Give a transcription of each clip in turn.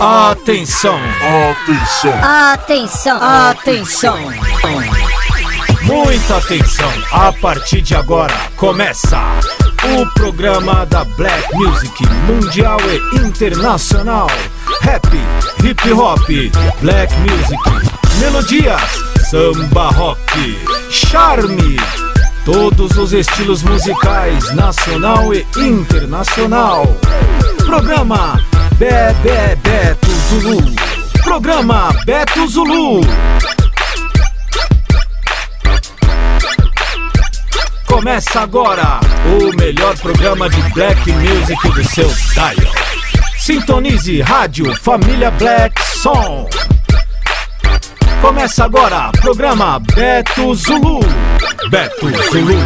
Atenção! Atenção! Atenção! Atenção! Muita atenção! A partir de agora começa o programa da Black Music Mundial e Internacional. Rap, hip hop, black music, melodias, samba rock, charme. Todos os estilos musicais, nacional e internacional. Programa Bebê Beto Zulu. Programa Beto Zulu. Começa agora o melhor programa de black music do seu dial. Sintonize Rádio Família Black Som. Começa agora programa Beto Zulu. Beto Zulu.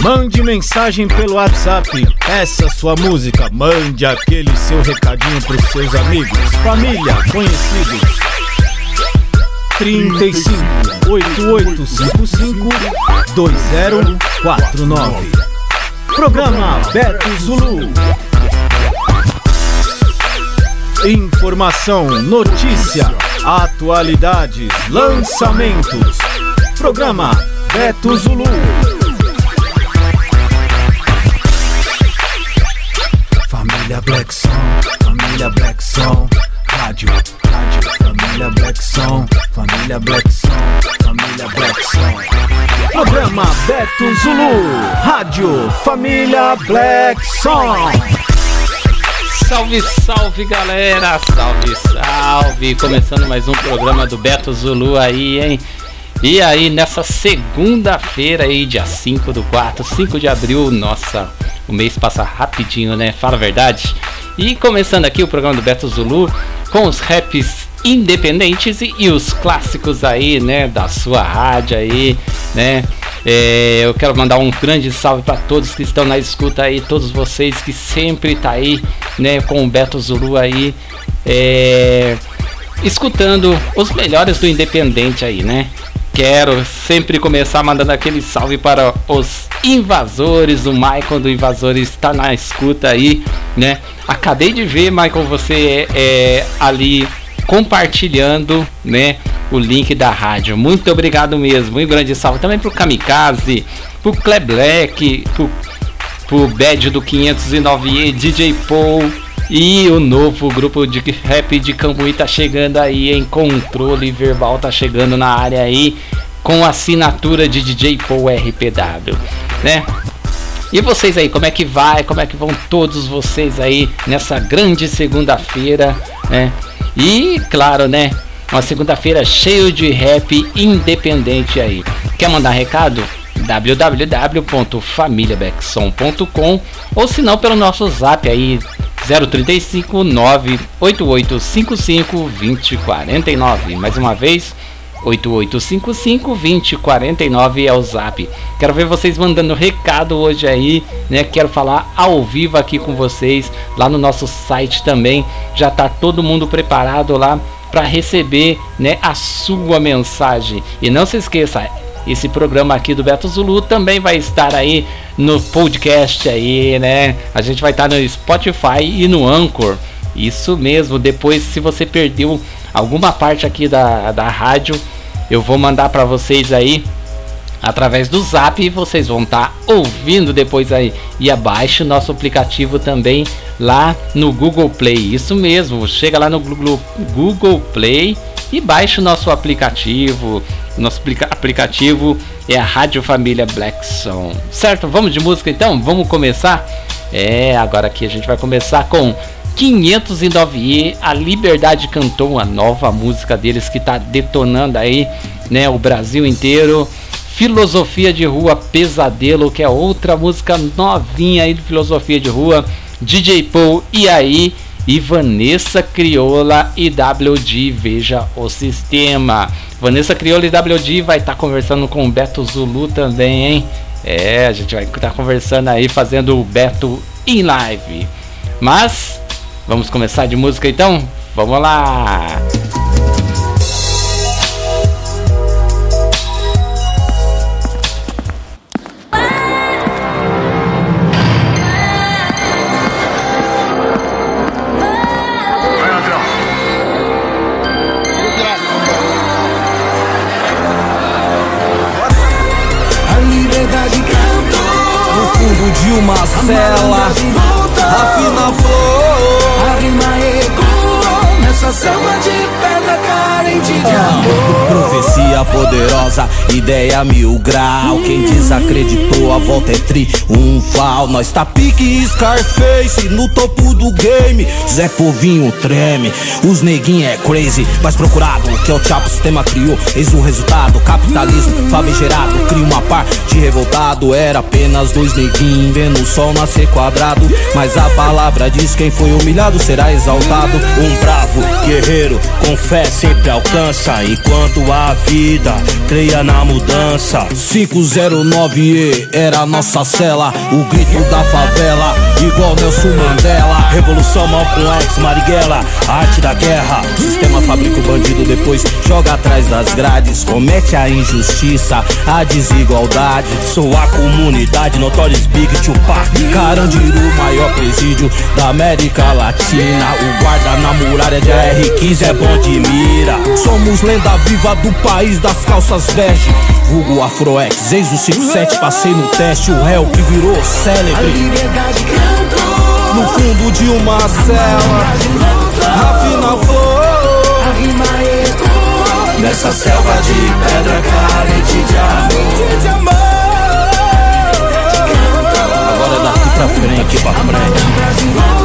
Mande mensagem pelo WhatsApp, peça sua música, mande aquele seu recadinho pros seus amigos, família, conhecidos. 35 8855 2049 Programa Beto Zulu Informação, notícia, atualidades, lançamentos. Programa Beto Zulu. Família Black Som, Família Black Som, Rádio, Rádio, Família Black Som, Família Black Som, Família Black Som. Programa Beto Zulu, Rádio, Família Black Som. Salve, salve galera! Salve, salve! Começando mais um programa do Beto Zulu aí, hein? E aí, nessa segunda-feira aí, dia 5 do 4, 5 de abril, nossa, o mês passa rapidinho, né? Fala a verdade. E começando aqui o programa do Beto Zulu com os raps independentes e, e os clássicos aí, né? Da sua rádio aí, né? É, eu quero mandar um grande salve para todos que estão na escuta aí, todos vocês que sempre tá aí, né, com o Beto Zulu aí, é, escutando os melhores do Independente aí, né? Quero sempre começar mandando aquele salve para os invasores, o Michael do Invasores está na escuta aí, né? Acabei de ver, Michael, você é, é ali compartilhando, né, o link da rádio. Muito obrigado mesmo. Um grande salve também pro Kamikaze, pro Kleblack, pro, pro Bad do 509E, DJ Paul e o novo grupo de rap de Cambuí tá chegando aí em controle verbal, tá chegando na área aí com assinatura de DJ Paul RPW, né? E vocês aí, como é que vai? Como é que vão todos vocês aí nessa grande segunda-feira, né? E claro, né? Uma segunda-feira cheio de rap independente aí. Quer mandar recado? www.familiabackson.com ou se não pelo nosso zap aí 035 98855 2049. Mais uma vez, 8855 2049 é o zap. Quero ver vocês mandando recado hoje aí, né? Quero falar ao vivo aqui com vocês lá no nosso site também. Já tá todo mundo preparado lá para receber, né, a sua mensagem. E não se esqueça, esse programa aqui do Beto Zulu também vai estar aí no podcast aí, né? A gente vai estar no Spotify e no Anchor. Isso mesmo, depois se você perdeu alguma parte aqui da, da rádio, eu vou mandar para vocês aí através do Zap e vocês vão estar tá ouvindo depois aí. E abaixe o nosso aplicativo também lá no Google Play. Isso mesmo, chega lá no Google, Play e baixe o nosso aplicativo. Nosso aplicativo é a Rádio Família Black Song. Certo? Vamos de música então? Vamos começar? É, agora aqui a gente vai começar com 509E, a Liberdade cantou uma nova música deles que tá detonando aí, né, o Brasil inteiro. Filosofia de Rua Pesadelo, que é outra música novinha aí de Filosofia de Rua. DJ Paul e aí e Vanessa Crioula e WD, veja o sistema. Vanessa Crioula e WD vai estar tá conversando com o Beto Zulu também, hein? É, a gente vai estar tá conversando aí, fazendo o Beto em live. Mas, Vamos começar de música então? Vamos lá! De uma cela. Afinal, flor. A rima ecoou nessa selva de pedra carente de amor. Profecia poderosa, ideia mil grau. Quem desacreditou, a volta é triunfal. Nós tá pique Scarface no topo do game. Zé Povinho treme, os neguinhos é crazy. Mais procurado que é o Chapo, o sistema criou. Eis o resultado: capitalismo famigerado. Cria uma parte revoltado. Era apenas dois neguinhos vendo o sol nascer quadrado. Mas a palavra diz: quem foi humilhado será exaltado. Um bravo guerreiro com fé sempre alcança. Enquanto a vida creia na mudança. 509E era nossa cela, o grito da favela, igual Nelson Mandela. Revolução Malcolm X, Marighella, arte da guerra. Sistema fabrica o bandido, depois joga atrás das grades. Comete a injustiça, a desigualdade. Sou a comunidade, Notorious Big Tupac. Carandiru, maior presídio da América Latina. O guarda na muralha de AR-15 é bom de mira. Somos lenda viva do país das calças bege. Vulgo Afroex, ex o 57, passei no teste. O réu que virou A célebre. liberdade cantou. No fundo de uma cela, afina flor. A rima ecoou nessa selva de pedra carente de amor. De amor. Agora é daqui pra frente, pra frente.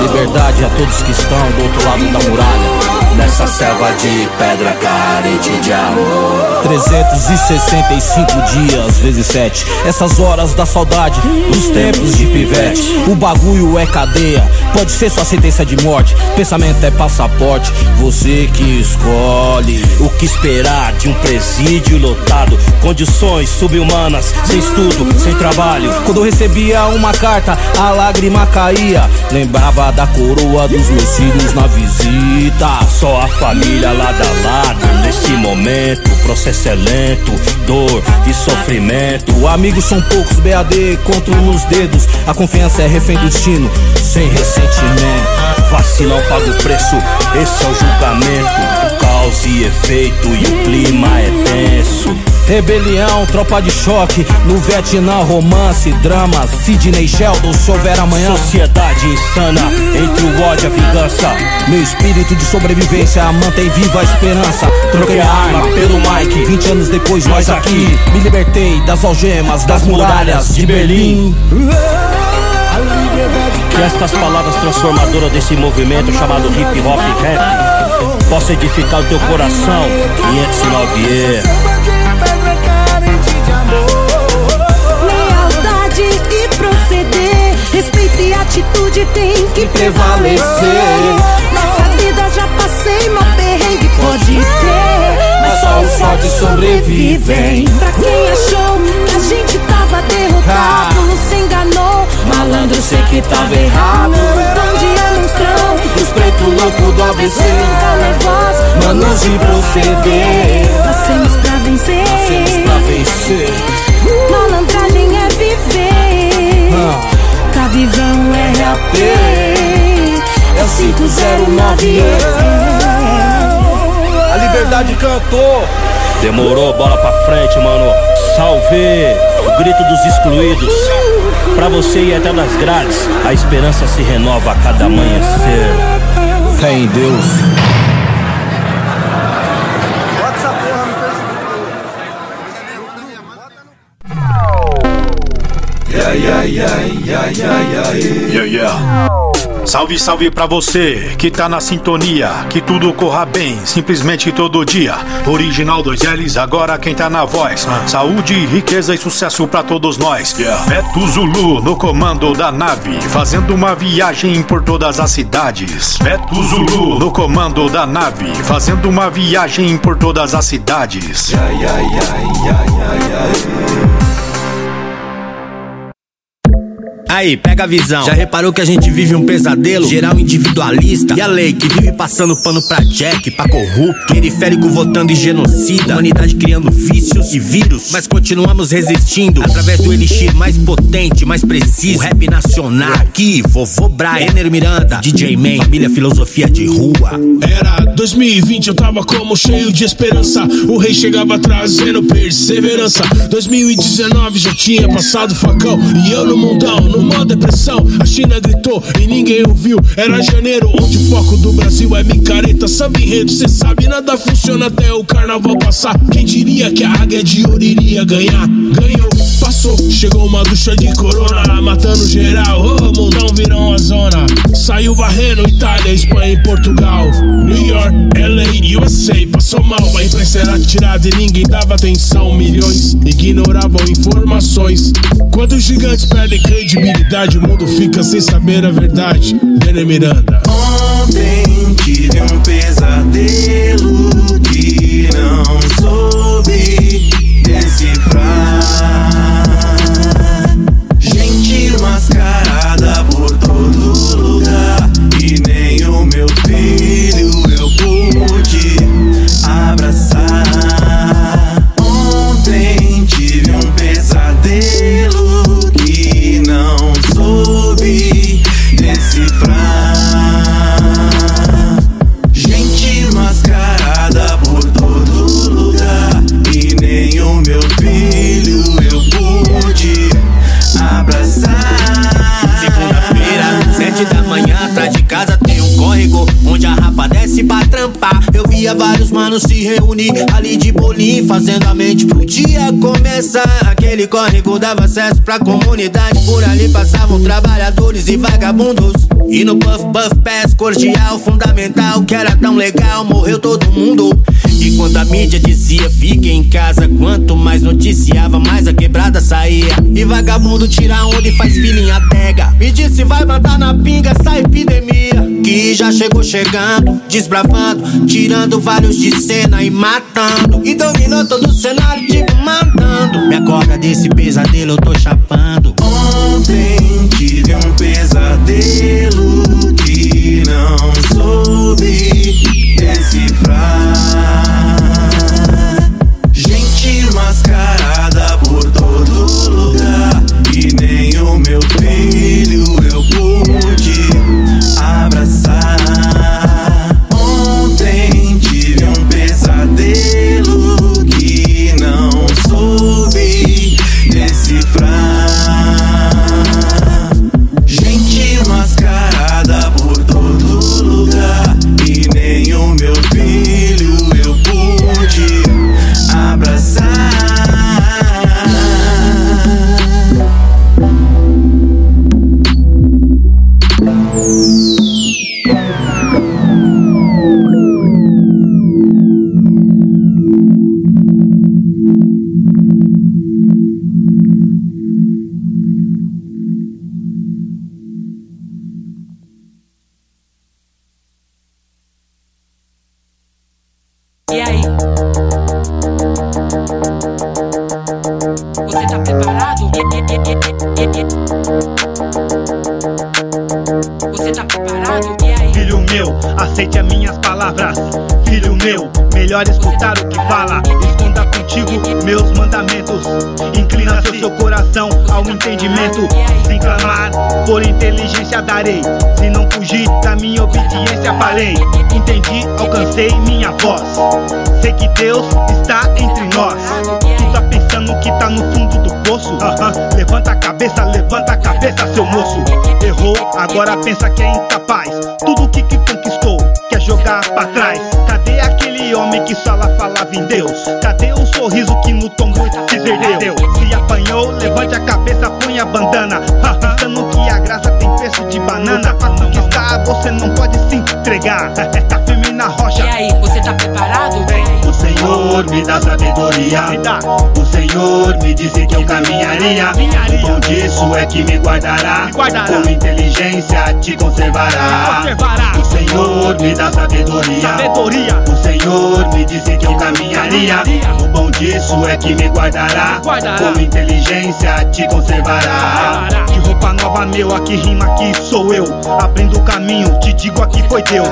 Liberdade a todos que estão do outro lado da muralha. Nessa selva de pedra carente de amor. 365 dias vezes 7 Essas horas da saudade Dos tempos de pivete O bagulho é cadeia Pode ser sua sentença de morte Pensamento é passaporte Você que escolhe O que esperar de um presídio lotado? Condições subhumanas, sem estudo, sem trabalho. Quando eu recebia uma carta A lágrima caía Lembrava da coroa dos meus filhos na visita Só a família lado a lado nesse momento. O processo é lento, dor e sofrimento. Amigos são poucos, BAD conto nos dedos A confiança é refém do destino Sem ressentimento Vacilão paga o preço, esse é o julgamento. Causa e efeito e o clima é tenso. Rebelião, tropa de choque No Vietnã, romance, drama Sidney Sheldon, se houver amanhã Sociedade insana, entre o ódio e a vingança. Meu espírito de sobrevivência mantém viva a esperança Troquei a arma pelo Mike 20 anos depois nós aqui Me libertei das algemas, das muralhas de Berlim Que estas palavras transformadoras desse movimento chamado hip hop rap possa edificar o teu coração. 509E. Selva atitude tem que prevalecer. Nessa vida já passei mal perrengue, pode ter. Mas só os fortes sobrevivem. Pra quem achou que a gente tava derrotado, se enganou. Malandro, sei que tava errado. Onde é monstrão? Os preto louco do ABC Calavoz, Manos de proceder Nascemos pra vencer. Nascemos pra vencer Malandragem é viver. Ah. É RAP. É o 509 A liberdade cantou Demorou, bola pra frente, mano. Salve! O grito dos excluídos. Pra você ir até das grades, a esperança se renova a cada amanhecer. Fé em Deus Yeah, yeah. Salve, salve pra você que tá na sintonia, que tudo corra bem, simplesmente todo dia. Original dois L's, agora quem tá na voz. Saúde, riqueza e sucesso pra todos nós. Beto Zulu no comando da nave, fazendo uma viagem por todas as cidades. Beto Zulu no comando da nave, fazendo uma viagem por todas as cidades. Aí, pega a visão. Já reparou que a gente vive um pesadelo? Geral individualista. E a lei que vive passando pano pra Jack, pra corrupto. Periférico votando em genocida. Humanidade criando vícios e vírus. Mas continuamos resistindo. Através do elixir mais potente, mais preciso. O rap nacional. Aqui, vovô Brian, Ener Miranda, DJ Man, família filosofia de rua. Era 2020, eu tava como cheio de esperança. O rei chegava trazendo perseverança. 2019 já tinha passado facão. E eu no mundão, numa depressão. A China gritou e ninguém ouviu. Era janeiro, onde o foco do Brasil é micareta. Samba enredo, cê sabe, nada funciona até o carnaval passar. Quem diria que a águia de ouro iria ganhar? Ganhou, passou, chegou uma ducha de corona, matando geral. Oh, mundão virou a zona. Saiu varrendo Itália, Espanha e Portugal. New York, LA, USA, passou mal. A imprensa era tirada e ninguém dava atenção. Milhões ignoravam informações. Quando os gigantes perdem credibilidade, o mundo fica sem saber a verdade. Benê Miranda. Ontem tive um pesadelo que não soube Aquele córrego dava acesso pra comunidade, por ali passavam trabalhadores e vagabundos. E no Puff Puff Pass cordial, fundamental, que era tão legal, morreu todo mundo. E quando a mídia dizia fique em casa, quanto mais noticiava, mais a quebrada saía. E vagabundo tira onda e faz filhinha adega. Me disse vai mandar na pinga essa epidemia. Que já chegou chegando, desbravando, tirando vários de cena e matando. E dominou todo o cenário, tipo mandando. Me acorda desse pesadelo, eu tô chapando. Ontem tive um pesadelo que não soube decifrar. Voz. Sei que Deus está entre nós. Tu tá pensando que tá no fundo do poço? Aham, Levanta a cabeça, levanta a cabeça, seu moço. Errou, agora pensa que é incapaz. Tudo que, que conquistou quer jogar pra trás. Cadê aquele homem que só lá falava em Deus? Cadê o sorriso que no tombo se perdeu? Se apanhou, levante a cabeça, põe a bandana. Ha, Pensando que a graça tem preço de banana. Pra conquistar, você não pode se entregar. Me dá sabedoria. O Senhor me disse que eu caminharia. O bom disso é que me guardará. Com inteligência te conservará. O Senhor me dá sabedoria. O Senhor me disse que eu caminharia. O bom disso é que me guardará. Com inteligência te conservará. De roupa nova meu, aqui rima aqui sou eu. Abrindo o caminho, te digo aqui foi Deus.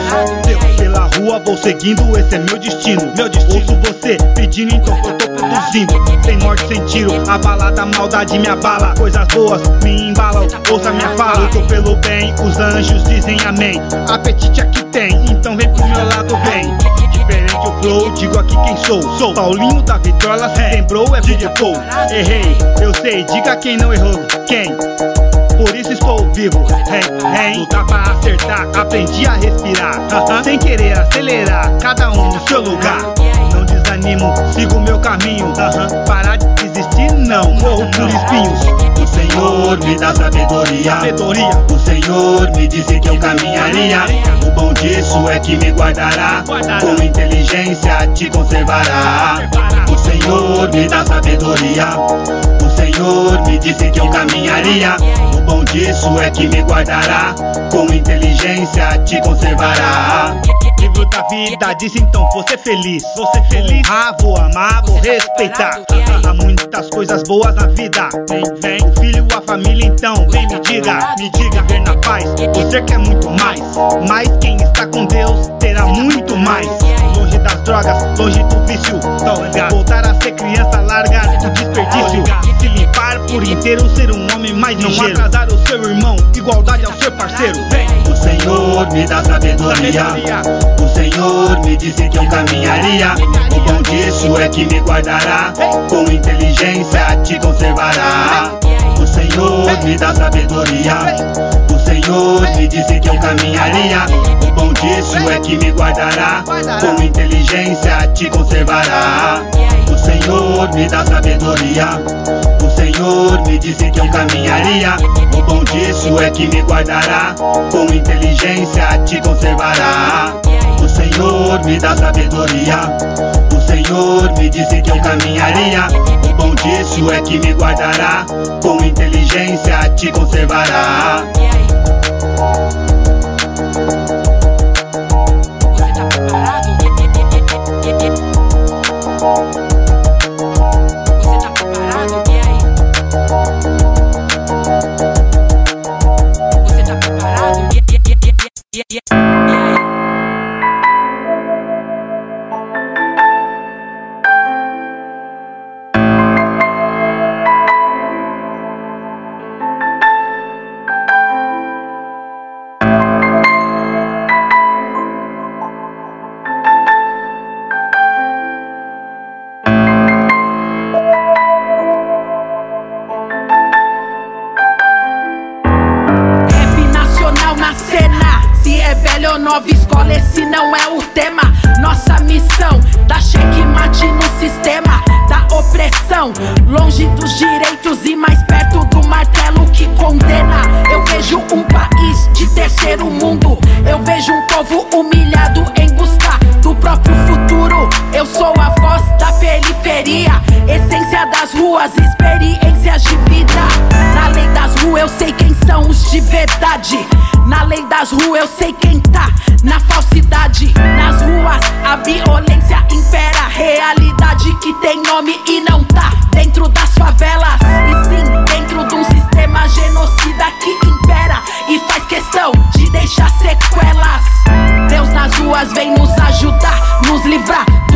Deus. Pela rua vou seguindo, esse é meu destino. Meu destino. Ouço você pedindo, então eu tô produzindo. Sem morte, sem tiro, a balada, a maldade me abala. Coisas boas me embalam, ouça minha fala. Eu tô pelo bem, os anjos dizem amém. Apetite aqui tem, então vem pro meu lado, vem. Diferente o flow, digo aqui quem sou. Sou Paulinho da Vitrola, se lembrou, é Big Paul. Errei, eu sei, diga quem não errou. Quem? Por isso estou vivo, hein, hein Lutar pra acertar, aprendi a respirar Aham. Sem querer acelerar, cada um no seu lugar Não desanimo, sigo meu caminho Aham. Parar de desistir, não, morro por espinhos O Senhor me dá sabedoria. Sabedoria, O Senhor me disse que eu caminharia. O bom disso é que me guardará. Com inteligência te conservará. O Senhor me dá sabedoria. O Senhor me disse que eu caminharia. O bom disso é que me guardará. Com inteligência te conservará. Da vida. Diz então vou ser feliz Vou ser feliz, ah, vou amar, vou respeitar. Há muitas coisas boas na vida. Vem, vem, o filho, a família então. Vem me diga, me diga, ver na paz. Você quer muito mais Mas quem está com Deus terá muito mais. Longe das drogas, longe do vício. Ligado. Voltar a ser criança, largar por inteiro, ser um homem mais ligeiro Não atrasar o seu irmão, igualdade ao seu parceiro Vem, O Senhor me dá sabedoria. sabedoria O Senhor me disse que eu caminharia. O bom disso é que me guardará. Com inteligência te conservará. O Senhor me dá sabedoria. O Senhor me disse que eu caminharia. O bom disso é que me guardará. Com inteligência te conservará. O Senhor me dá sabedoria. O Senhor me disse que eu caminharia. O bom disso é que me guardará. Com inteligência te conservará. O Senhor me dá sabedoria. O Senhor me disse que eu caminharia. O bom disso é que me guardará. Com inteligência te conservará. Você tá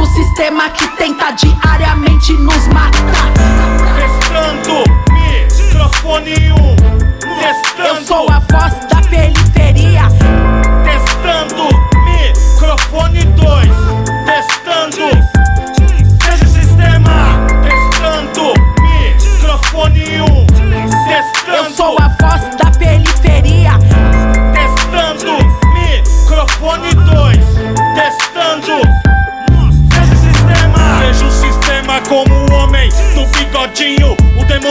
do sistema que tenta diariamente nos matar. Testando, microfone 1. Um. Testando, Eu sou a voz da periferia. testando, microfone 2. Testando, seja o sistema. Testando, microfone 1. Um. Testando, Eu sou a voz da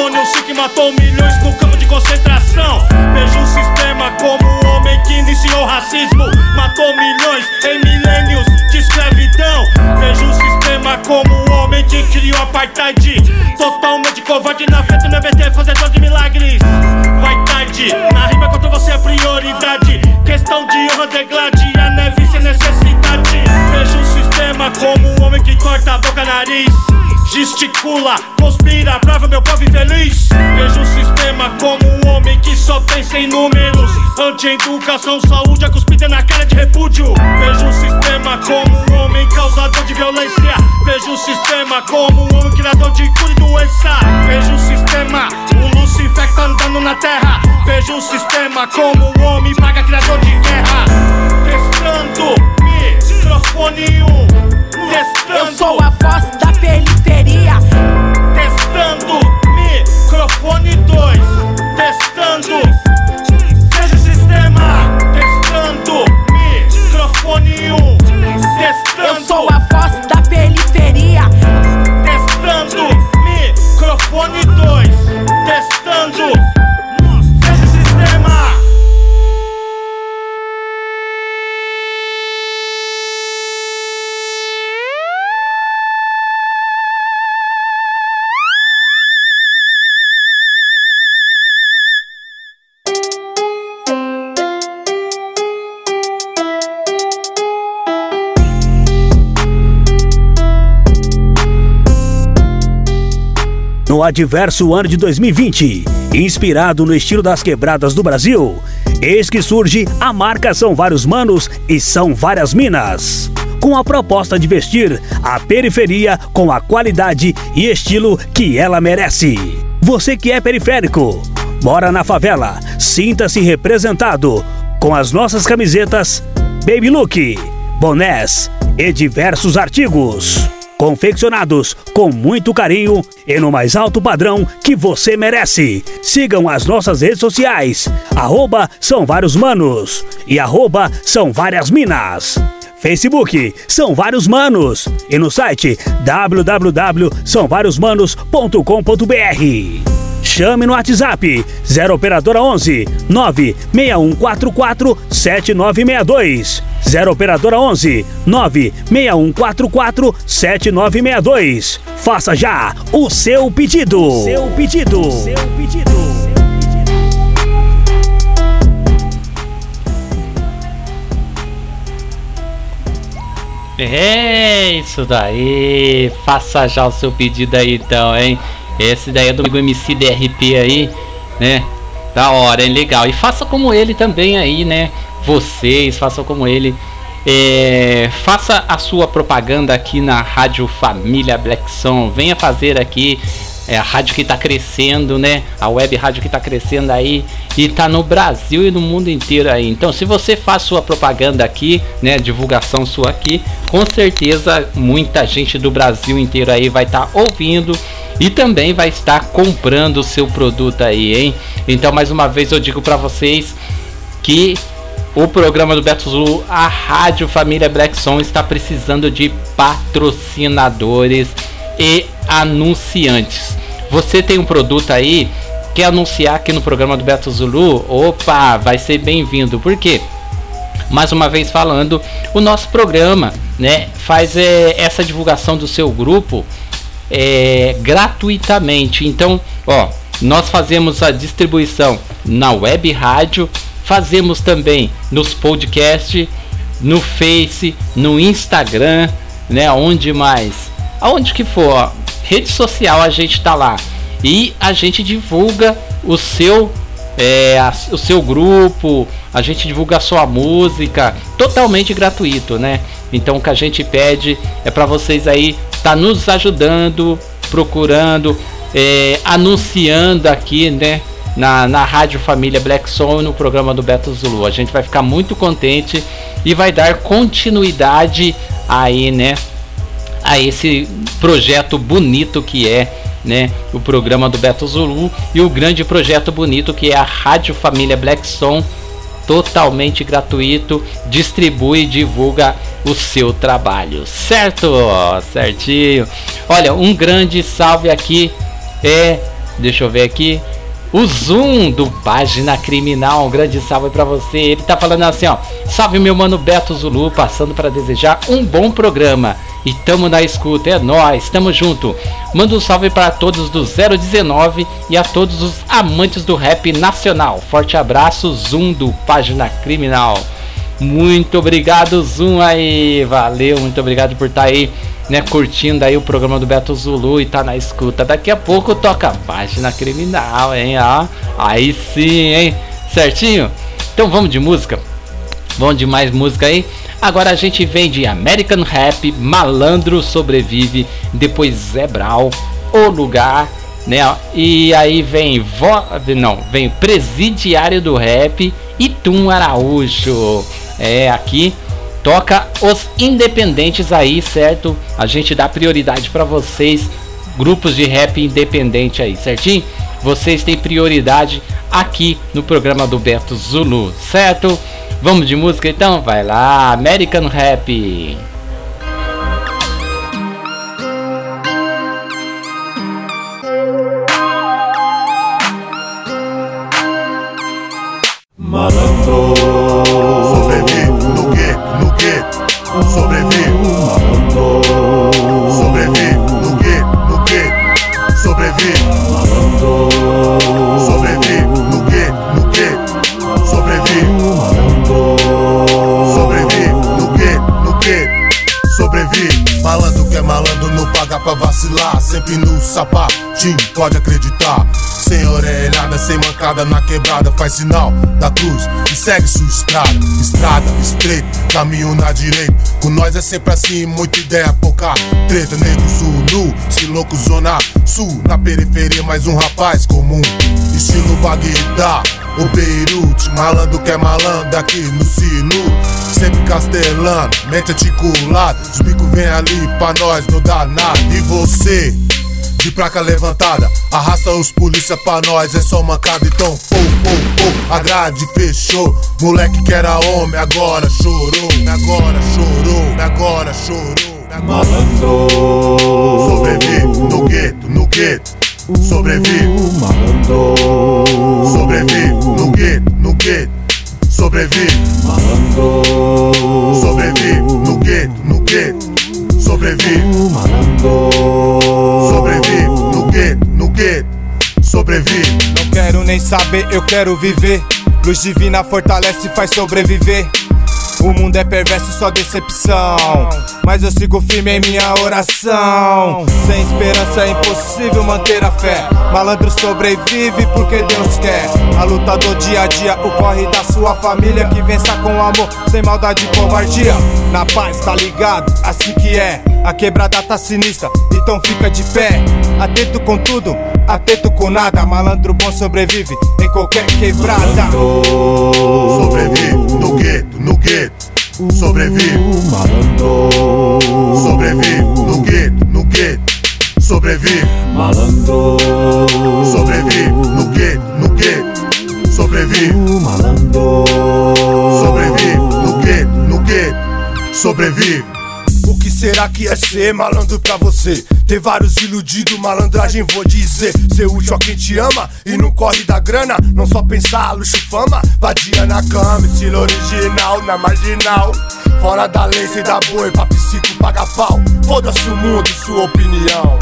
demônio se que matou milhões no campo de concentração. Veja o sistema como um homem que iniciou o racismo. Matou milhões em milênios de escravidão. Veja o sistema como um homem que criou apartheid. Totalmente covarde na frente do EBT, fazedor de milagres. Vai tarde, na rima contra você é prioridade. Questão de honra, deglade, a neve sem necessidade. Veja o sistema como um homem que corta a boca, nariz. Gesticula, conspira pra ver meu povo infeliz. Vejo o sistema como um homem que só pensa em números. Anti-educação, saúde, a cuspida na cara de repúdio. Vejo o sistema como um homem causador de violência. Vejo o sistema como um homem criador de cura e doença. Vejo o sistema, o Lucifer tá andando na terra. Vejo o sistema como um homem paga criador de guerra. Testando microfone 1. Testando. Eu sou a voz da periferia. Testando microfone 2. Testando. Seja o sistema. Testando microfone 1. Testando. Eu sou a voz da periferia. Adverso ano de 2020, inspirado no estilo das quebradas do Brasil, eis que surge a marca São Vários Manos e São Várias Minas. Com a proposta de vestir a periferia com a qualidade e estilo que ela merece. Você que é periférico, mora na favela, sinta-se representado com as nossas camisetas Baby Look, bonés e diversos artigos confeccionados com muito carinho e no mais alto padrão que você merece. Sigam as nossas redes sociais, arroba São Vários Manos e arroba São Várias Minas. Facebook São Vários Manos e no site www.sãováriosmanos.com.br. Chame no WhatsApp 0 operadora 11 96144 7962. 0 operadora 11 96144 7962. Faça já o seu pedido. Seu pedido. Seu pedido. É isso daí. Faça já o seu pedido aí então, hein? Esse daí é do MC DRP aí, né? Da hora, hein? Legal. E faça como ele também aí, né? Vocês, façam como ele. É, faça a sua propaganda aqui na Rádio Família Black Som. Venha fazer aqui. É a rádio que está crescendo, né? A web rádio que está crescendo aí e está no Brasil e no mundo inteiro aí. Então, se você faz sua propaganda aqui, né? Divulgação sua aqui, com certeza muita gente do Brasil inteiro aí vai estar tá ouvindo e também vai estar comprando o seu produto aí, hein? Então, mais uma vez eu digo para vocês que o programa do Beto Zulu, a Rádio Família Black Som está precisando de patrocinadores e anunciantes. Você tem um produto aí, quer anunciar aqui no programa do Beto Zulu? Opa, vai ser bem-vindo. Por quê? Mais uma vez falando, o nosso programa, né, faz é, essa divulgação do seu grupo é, gratuitamente. Então, ó, nós fazemos a distribuição na web rádio, fazemos também nos podcasts, no Face, no Instagram, né? Onde mais? Aonde que for, ó, rede social a gente tá lá e a gente divulga o seu é, a, o seu grupo, a gente divulga a sua música, totalmente gratuito, né? Então o que a gente pede é para vocês aí tá nos ajudando, procurando, é, anunciando aqui, né? Na, na Rádio Família Black Soul no programa do Beto Zulu. A gente vai ficar muito contente e vai dar continuidade aí, né? A esse projeto bonito que é né, o programa do Beto Zulu e o grande projeto bonito que é a Rádio Família Black Som, totalmente gratuito, distribui e divulga o seu trabalho, certo? Certinho. Olha, um grande salve aqui é, deixa eu ver aqui, o Zoom do Página Criminal. Um grande salve para você. Ele tá falando assim, ó: "Salve meu mano Beto Zulu, passando para desejar um bom programa. E tamo na escuta, é nós, tamo junto. Manda um salve para todos do 019 e a todos os amantes do rap nacional. Forte abraço, Zoom do Página Criminal. Muito obrigado, Zoom aí. Valeu, muito obrigado por estar tá aí né, curtindo aí o programa do Beto Zulu e tá na escuta. Daqui a pouco toca página criminal, hein? Ó, aí sim, hein? Certinho? Então vamos de música. Vamos de mais música aí. Agora a gente vem de American Rap, Malandro Sobrevive, depois Zé Brau, O Lugar, né? E aí vem vo... não, vem Presidiário do Rap e Tum Araújo. É aqui toca os independentes aí, certo? A gente dá prioridade para vocês, grupos de rap independente aí, certinho? Vocês têm prioridade aqui no programa do Beto Zulu, certo? Vamos de música então? Vai lá, American Rap. Sempre no sapatinho, pode acreditar sem orelhada, sem mancada na quebrada Faz sinal da cruz e segue sua estrada. Estrada estreita, caminho na direita. Com nós é sempre assim, muita ideia, pouca treta. Negro sul, nu, se louco zona sul. Na periferia mais um rapaz comum. Estilo Bagdá, o Beirute. Malandro que é malandro aqui no sinu Sempre castelano, mente articulada. Os bicos vem ali pra nós, não dá nada. E você? De placa levantada. Arrasta os polícia pra nós, é só mancada. Então, pô, pô, pô, a grade fechou. Moleque que era homem, agora chorou. Agora chorou, agora chorou. Malandro, sobrevive no gueto, no gueto. Sobrevive, malandro, sobrevive no gueto, no gueto. Sobrevive, malandro, sobrevive no gueto, no gueto. Sobrevive. Sobrevive no gueto, no gueto. Sobrevive. Não quero nem saber, eu quero viver. Luz divina fortalece e faz sobreviver. O mundo é perverso, só decepção. Mas eu sigo firme em minha oração. Sem esperança é impossível manter a fé. Malandro sobrevive porque Deus quer. A luta do dia a dia, o corre da sua família. Que vença com amor, sem maldade e covardia. Na paz, tá ligado? Assim que é. A quebrada tá sinistra, então fica de pé. Atento com tudo, atento com nada. Malandro bom sobrevive em qualquer quebrada. Sobrevive no gueto, no gueto. Sobrevive, malandro. Sobrevive no gueto, no gueto. Sobrevive, malandro. Sobrevive no gueto, no gueto. Sobrevive, malandro. Sobrevive no gueto, no gueto. Sobrevive. O que será que é ser malandro pra você? Ter vários iludidos, malandragem vou dizer. Ser útil a quem te ama e não corre da grana. Não só pensar, luxo, fama, vadia na cama. Estilo original, na marginal. Fora da lei, cê dá boi, pra psico paga pau. Foda-se o mundo, sua opinião.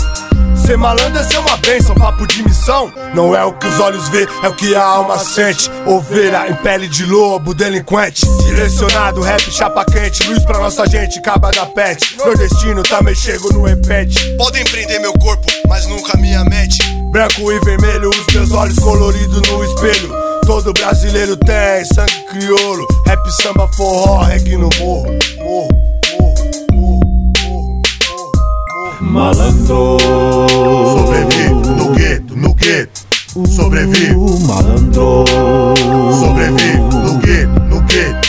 Ser malandro é ser uma bênção, papo de missão. Não é o que os olhos vê, é o que a alma sente. Ovelha em pele de lobo, delinquente. Direcionado, rap, chapa quente. Luz pra nossa gente, caba da pet. Nordestino, também chego no repete. Podem prender meu corpo, mas nunca minha mente. Branco e vermelho, os meus olhos coloridos no espelho. Todo brasileiro tem sangue crioulo. Rap, samba, forró, reggae no morro. Morro, morro, Malandro. Sobrevive no gueto, no gueto. Sobrevive Malandro. Sobrevive no gueto, no gueto.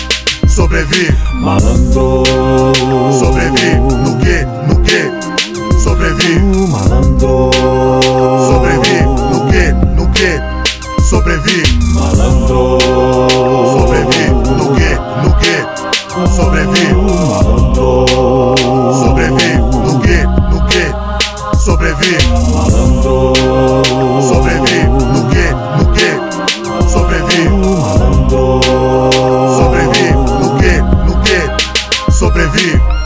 Sobrevive Malandro. Sobrevive no gueto, no gueto. Sobrevive Malandro. Sobrevive no gueto, no gueto. Sobrevive Malandro. Sobrevive no gueto, no gueto. Sobrevive Malandro. Sobrevive Sobrevive. Malandro. Sobrevive. No gueto, no gueto Sobrevive. Malandro. Sobrevive. No gueto, no gueto Sobrevive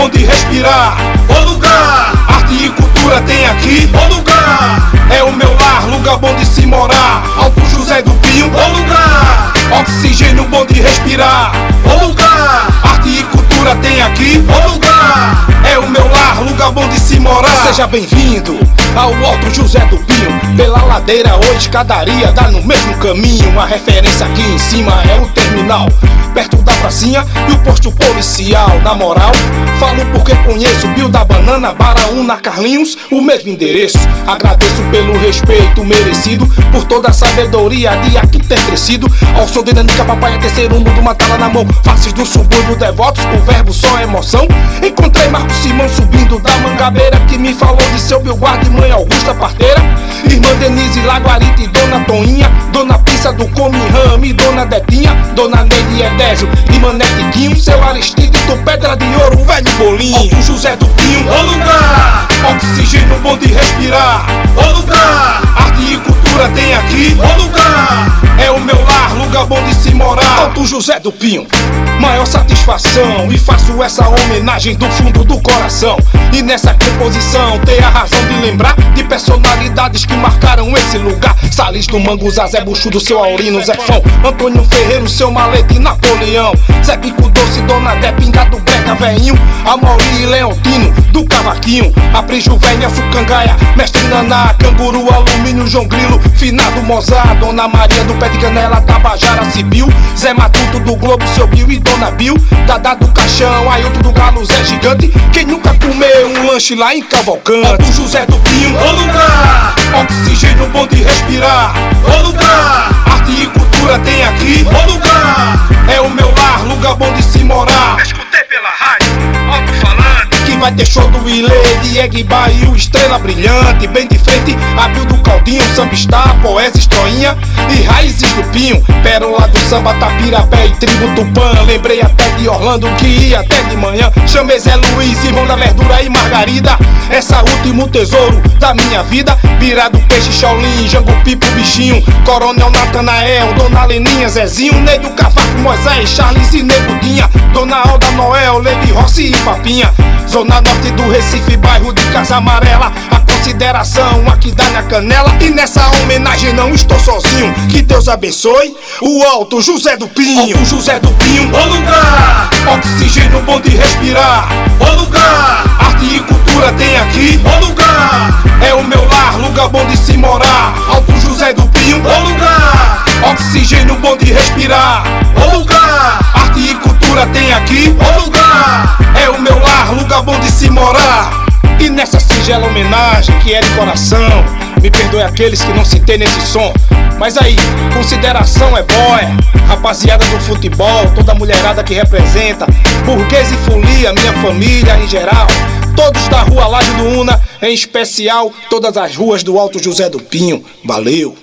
bonde respirar. O lugar, arte e cultura tem aqui. O lugar, é o meu lar, lugar bom de se morar. Alto José do Pinho, o lugar, oxigênio bom de respirar. O lugar, arte e cultura tem aqui. O lugar, é o meu lar, lugar bom de se morar. Seja bem-vindo ao Alto José do Pinho. Pela ladeira, ou escadaria, dá no mesmo caminho. A referência aqui em cima é o terminal. Perto da pracinha e o posto policial. Na moral, falo porque conheço Bio da Banana, Baraúna, Carlinhos, o mesmo endereço. Agradeço pelo respeito merecido, por toda a sabedoria de aqui ter crescido. Ao som de Danica, papai é terceiro mundo, uma tala na mão. Faces do subúrbio devotos, o verbo só emoção. Encontrei Marco Simão subindo da mangabeira, que me falou de seu Bilguarda e mãe Augusta Parteira. Irmã Denise Laguarita e Dona Toninha, Dona Pissa do Come Rame, Dona Detinha, Dona Neide Edésio e Mané Tiquinho, seu Aristide do Pedra de Ouro, o velho Bolinho, Alto José do Pinho, o lugar, oxigênio bom de respirar, o lugar, arte e cultura tem aqui, o lugar, é o meu lar, lugar bom de se morar, Alto José do Pinho, maior satisfação. E faço essa homenagem do fundo do coração, e nessa composição ter a razão de lembrar de personalidades que marcaram esse lugar, Salis do Mango, Zé Buchudo, seu Aurino, Zé Fão, Antônio Ferreiro, seu Malete Napoleão, Zé Bico Doce, Dona Dé, Pingado Breca, Veinho, Amaury e Leontino, do Cavaquinho, Aprijo Vénia, Sucangaia, Mestre Naná, Canguru, Alumínio, João Grilo, Finado Mozart, Dona Maria do Pé de Canela, Tabajara, Cibil, Zé Matuto do Globo, seu Bill e Dona Bill, Dada do Caixão, Ailton do Galo, Zé Gigante, quem nunca comeu um lanche lá em Cavalcante, Alto José do Pinho, o lugar, oxigênio bom de respirar, o lugar, arte e cultura tem aqui, o lugar, é o meu lar, lugar bom de se morar. Pela rádio, alto-falante. Que vai ter show do Ilê, Diego o Estrela Brilhante. Bem de frente, Abil do Caldinho, Samba Star, Poesia Estroinha e Raízes do Pinho. Pérola do Samba, Tapirapé e Tribo Tupã. Lembrei até de Orlando que ia até de manhã. Chamei Zé Luiz, irmão da Verdura e Margarida. Essa último tesouro da minha vida. Virado Peixe, Shaolin, Jango Pipo, Bichinho. Coronel Natanael, Dona Leninha, Zezinho. Ney do Cavaco, Moisés, Charles e Negudinha. Dona Alda Noel, Levi Rossi e Papinha. Zona Norte do Recife, bairro de Casa Amarela. A consideração aqui dá na canela. E nessa homenagem não estou sozinho. Que Deus abençoe o Alto José do Pinho. Alto José do Pinho, o lugar. Oxigênio bom de respirar. O lugar. Arte e cultura tem aqui. O lugar. É o meu lar, lugar bom de se morar. Alto José do Pinho, o lugar. Oxigênio bom de respirar. O lugar. Arte e cultura tem aqui. O lugar. É o meu lar, lugar bom de se morar. E nessa singela homenagem que é de coração, me perdoe aqueles que não citei nesse som. Mas aí, consideração é boia, rapaziada do futebol, toda mulherada que representa, burguês e folia, minha família em geral. Todos da rua Laje do Una, em especial todas as ruas do Alto José do Pinho. Valeu!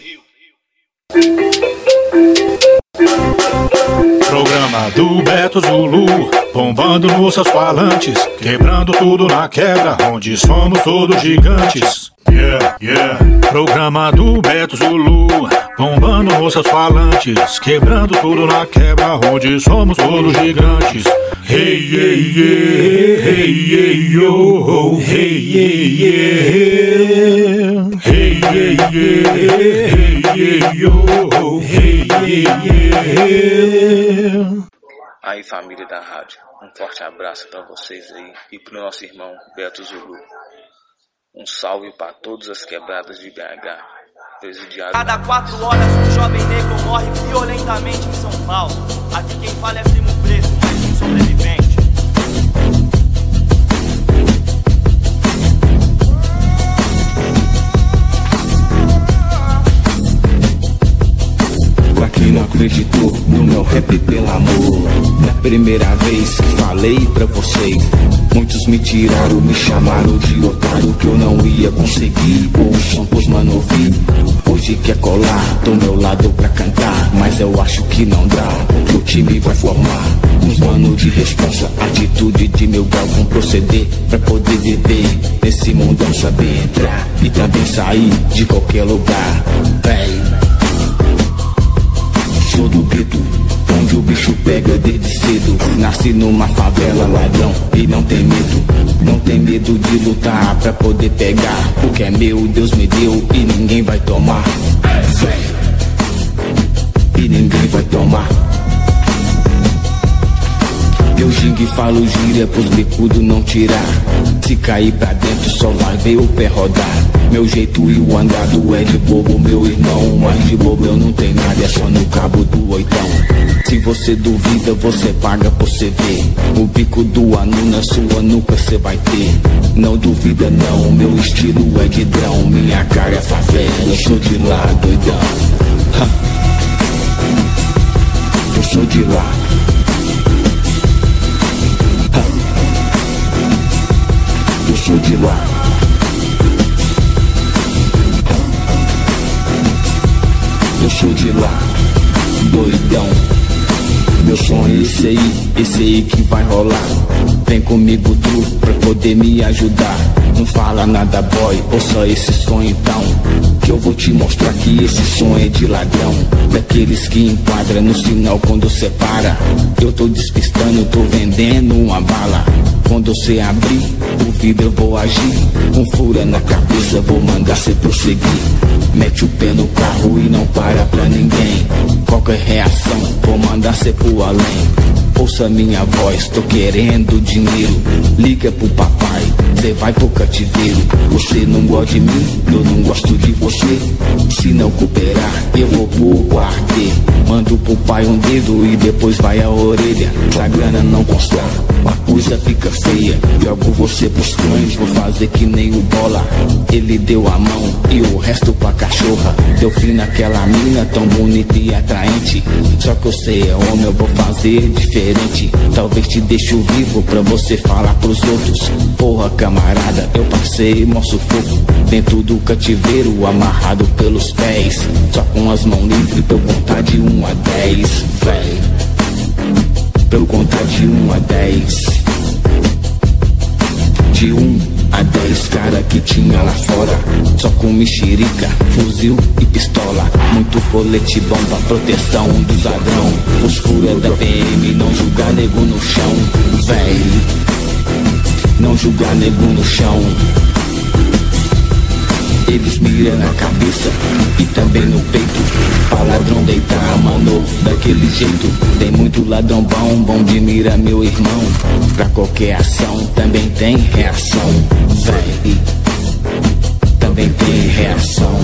Programa do Beto Zulu, bombando nos seus falantes, quebrando tudo na quebra, onde somos todos gigantes. Yeah, yeah. Programa do Beto Zulu, bombando nos seus falantes, quebrando tudo na quebra, onde somos todos gigantes. Hey, yeah, yeah, hey, yeah, yo, hey, yeah. Hey, yeah, yeah, hey, yeah, yo, hey, yeah, yeah. Aí família da rádio, um forte abraço para vocês aí e pro nosso irmão Beto Zulu. Um salve para todas as quebradas de BH. Presidiado Cada quatro horas um jovem negro morre violentamente em São Paulo. Aqui quem fala é Primo acreditou no meu rap pelo amor. Na primeira vez que falei pra vocês Muitos me tiraram, me chamaram de otário Que eu não ia conseguir. Ou o som pôs mano ouvir Hoje quer colar, do meu lado pra cantar Mas eu acho que não dá Que o time vai formar. Uns mano de responsa, atitude de meu grau com proceder Pra poder viver nesse mundão saber entrar E também sair de qualquer lugar. Véi Sou do gueto, onde o bicho pega desde cedo Nasci numa favela ladrão e não tem medo de lutar pra poder pegar. O que é meu, Deus me deu e ninguém vai tomar. E ninguém vai tomar. Eu gingue e falo gíria pros bicudos não tirar. Se cair pra dentro só ver o pé rodar. Meu jeito e o andado é de bobo, meu irmão. Mas de bobo eu não tenho nada, é só no cabo do oitão. Se você duvida, você paga por você ver. O bico do anu na sua nuca você vai ter. Não duvida não, meu estilo é de drão. Minha cara é favela, eu sou de lá, doidão. Ha. Eu sou de lá. Sou de lá. Eu sou de lá, doidão. Meu sonho é esse aí, esse aí que vai rolar. Vem comigo tu pra poder me ajudar. Não fala nada boy, ou só esse sonho então. Que eu vou te mostrar que esse sonho é de ladrão. Daqueles que enquadra no sinal quando separa. Eu tô despistando, tô vendendo uma bala. Quando você abrir o vidro eu vou agir. Com fura na cabeça vou mandar cê prosseguir. Mete o pé no carro e não para pra ninguém. Qualquer reação vou mandar cê pro além. Ouça minha voz, tô querendo dinheiro. Liga pro papai, cê vai pro cativeiro. Você não gosta de mim, eu não gosto de você. Se não cooperar, eu vou pro quartel Mando pro pai um dedo e depois vai a orelha. Se a grana não constar, coisa fica feia. Jogo você pros cães, vou fazer que nem o bola. Ele deu a mão e o resto pra cachorra. Deu fim naquela mina tão bonita e atraente. Só que você é homem, eu vou fazer diferente. Talvez te deixo vivo pra você falar pros outros. Porra camarada, eu passei mó sufoco. Dentro do cativeiro, amarrado pelos pés. Só com as mãos livres, pelo contar de 1 a 10 Véi. Pelo contar de 1 a 10 com mexerica, fuzil e pistola. Muito colete bom pra proteção dos ladrão Os fura da PM não julgar nego no chão. Véi Não julgar nego no chão. Eles miram na cabeça e também no peito. Pra ladrão deitar, mano, daquele jeito. Tem muito ladrão bom, bom de mira, meu irmão. Pra qualquer ação também tem reação. Véi, também tem reação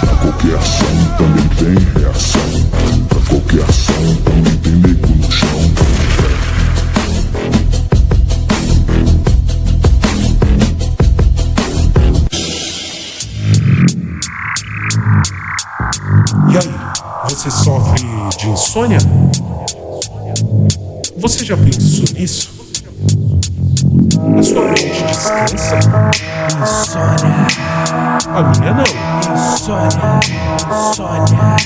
Pra qualquer ação também tem reação Pra qualquer ação também tem nego no chão E aí, você sofre de insônia? Você já pensou nisso? A sua mente descansa? Insônia. A minha não. Insônia. Insônia.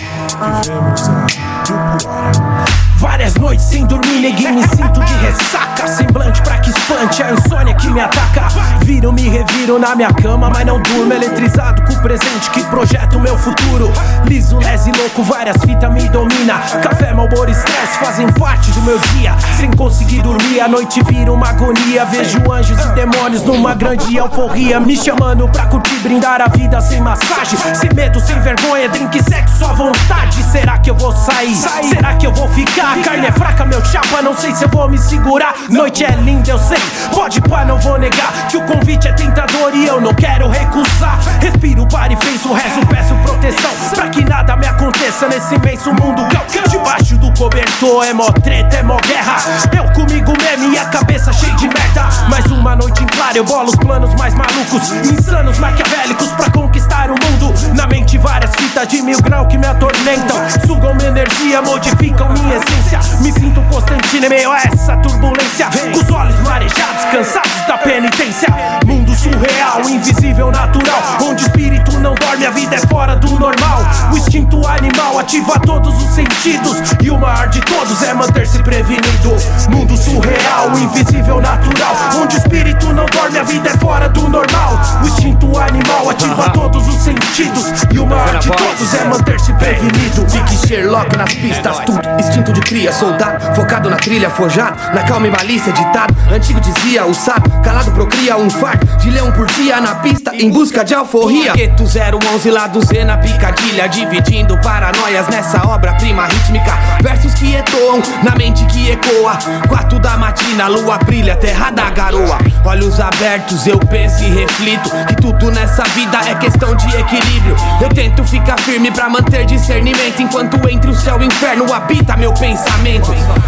Vivemos a dupla. Várias noites sem dormir, neguinho, me sinto de ressaca. Semblante pra que espante a insônia que me ataca. Viro, me reviro na minha cama, mas não durmo Eletrizado com o presente que projeta o meu futuro. Liso, lese, louco, várias fitas me domina. Café, malboro, estresse fazem parte do meu dia. Sem conseguir dormir, a noite vira uma agonia. Vejo anjos e demônios numa grande euforia. Me chamando pra curtir, brindar a vida sem massagem. Sem medo, sem vergonha, drink, sexo à vontade. Será que eu vou sair? Será que eu vou ficar? A carne é fraca, meu chapa, não sei se eu vou me segurar. Noite é linda, eu sei, pode pá, não vou negar. Que o convite é tentador e eu não quero recusar. Respiro, para e fez o resto, peço proteção. Pra que nada me aconteça nesse imenso mundo cão. Debaixo do cobertor é mó treta, é mó guerra. Eu comigo mesmo e a cabeça cheia de merda. Mais uma noite em claro, eu bolo os planos mais malucos. Insanos, maquiavélicos pra conquistar o mundo. Na mente, várias fitas de mil grau que me atormentam. Sugam minha energia, modificam minha essência. Me sinto Constantino em meio a essa turbulência. Com os olhos marejados, cansados da penitência. Mundo surreal, invisível, natural. Onde o espírito não dorme, a vida é fora do normal. O instinto animal ativa todos os sentidos. E o maior de todos é manter-se prevenido. Mundo surreal, invisível, natural. Onde o espírito não dorme, a vida é fora do normal. O instinto animal ativa todos os sentidos. E o maior de todos é manter-se prevenido. Fique Sherlock nas pistas, tudo instinto de cria, soldado, focado na trilha, forjado, na calma e malícia, ditado. Antigo dizia, o sábio, calado procria um fardo de leão por dia na pista, em busca de alforria. Gueto 011 lá do Z na picadilha, dividindo paranoias nessa obra-prima rítmica. Versos que ecoam na mente que ecoa. Quatro da matina, lua brilha, terra da garoa. Olhos abertos, eu penso e reflito que tudo nessa vida é questão de equilíbrio. Eu tento ficar firme pra manter discernimento enquanto entre o céu e o inferno habita meu pensamento.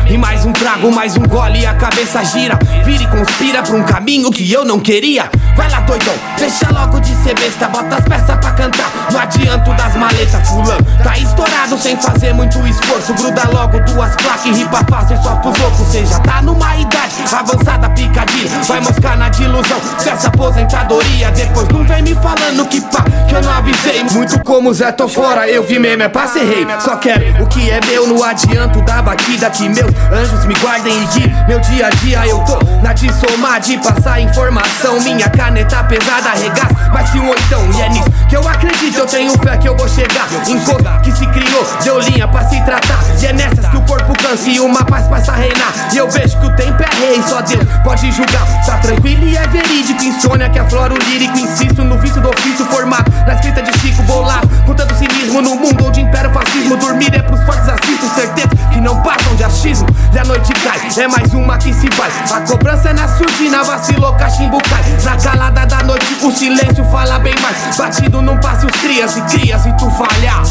E mais um trago, mais um gole e a cabeça gira. Vira e conspira pra um caminho que eu não queria. Vai lá, doidão, deixa logo de ser besta. Bota as peças pra cantar. No adianto das maletas, fulano. Tá estourado sem fazer muito esforço. Gruda logo duas placas e ripa fácil só pros loucos. Cê já tá numa idade avançada, picadinha. Vai moscar na dilusão dessa aposentadoria. Depois não vem me falando que pá, que eu não avisei. Muito como Zé, tô fora, eu vi mesmo, é pra ser rei. Só quero o que é meu no adianto da batida. Que meus anjos me guardem e que meu dia a dia eu tô na de somar, de passar informação. Minha caneta pesada arregaça, mas se um oitão. E é nisso que eu acredito, eu tenho fé que eu vou chegar. Encontro que se criou, deu linha pra se tratar. E é nessas que o corpo cansa e uma paz passa a reinar. E eu vejo que o tempo é rei, só Deus pode julgar. Tá tranquilo e é verídico, insônia que aflora o lírico. Insisto no vício do ofício formado na escrita de Chico Bolado. Com tanto cinismo no mundo onde impera o fascismo. Dormir é pros fortes assisto, certeza que não passam de achismo. E a noite cai, é mais uma que se vai. A cobrança é na surdina, vacilou, cachimbo cai. Na calada da noite, o silêncio fala bem mais. Batido não passe os crias e cria se tu falhar.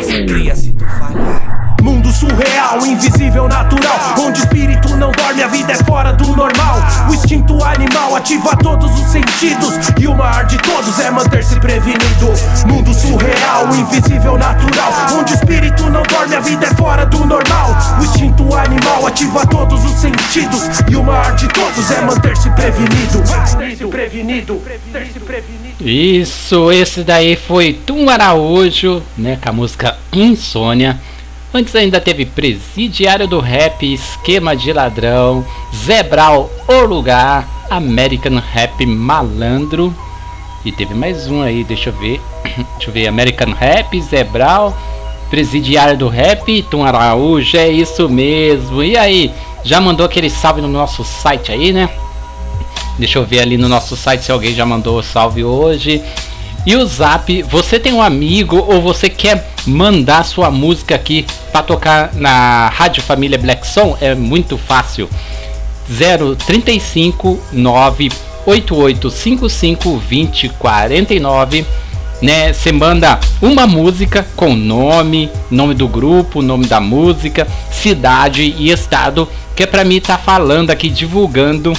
Se cria se tu falhar. Mundo surreal, invisível, natural. Onde o espírito não dorme, a vida é fora do normal. O instinto animal ativa todos os sentidos. E o maior de todos é manter-se prevenido. Mundo surreal, invisível, natural. Onde o espírito não dorme, a vida é fora do normal. O instinto animal ativa todos os sentidos. E o maior de todos é manter-se prevenido. Manter-se prevenido. Isso, esse daí foi Tum Araújo, né, com a música Insônia. Antes ainda teve Presidiário do Rap, Esquema de Ladrão, Zebral, O Lugar, American Rap Malandro. E teve mais um aí, deixa eu ver. Deixa eu ver, American Rap, Zebral, Presidiário do Rap, Tum Araújo, é isso mesmo. E aí, já mandou aquele salve no nosso site aí, né? Deixa eu ver ali no nosso site se alguém já mandou o salve hoje. E o Zap, você tem um amigo ou você quer mandar sua música aqui para tocar na Rádio Família Black Song? É muito fácil. 035 98855 2049 né? Você manda uma música com nome, nome do grupo, nome da música, cidade e estado, que é para mim estar tá falando aqui divulgando,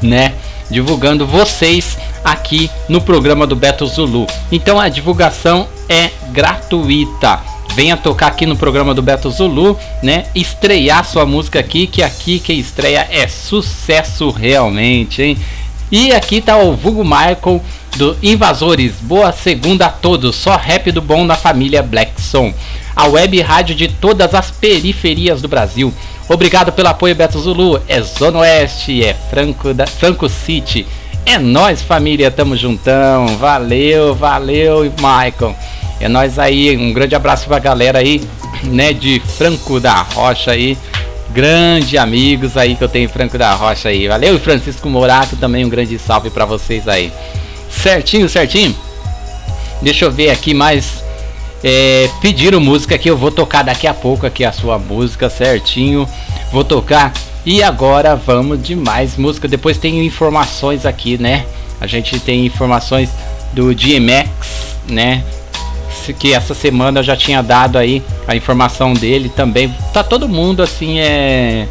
né? Divulgando vocês aqui no programa do Beto Zulu. Então a divulgação é gratuita. Venha tocar aqui no programa do Beto Zulu, né? Estrear sua música aqui, que aqui quem estreia é sucesso realmente, hein? E aqui tá o Vulgo Michael do Invasores. Boa segunda a todos. Só rap do bom na família Black Som. A web rádio de todas as periferias do Brasil. Obrigado pelo apoio, Beto Zulu. É Zona Oeste, é Franco, da, Franco City. É nós, família, tamo juntão. Valeu, valeu, Michael. É nós aí. Um grande abraço pra galera aí, né, de Franco da Rocha aí. Grande amigos aí que eu tenho Franco da Rocha aí. Valeu, Francisco Morato também um grande salve para vocês aí. Certinho, certinho. Deixa eu ver aqui mais. É, pediram música que eu vou tocar daqui a pouco aqui a sua música certinho. Vou tocar. E agora vamos de mais música. Depois tem informações aqui, né? A gente tem informações do DMX, né? Que essa semana eu já tinha dado aí a informação dele também. Tá todo mundo assim, é.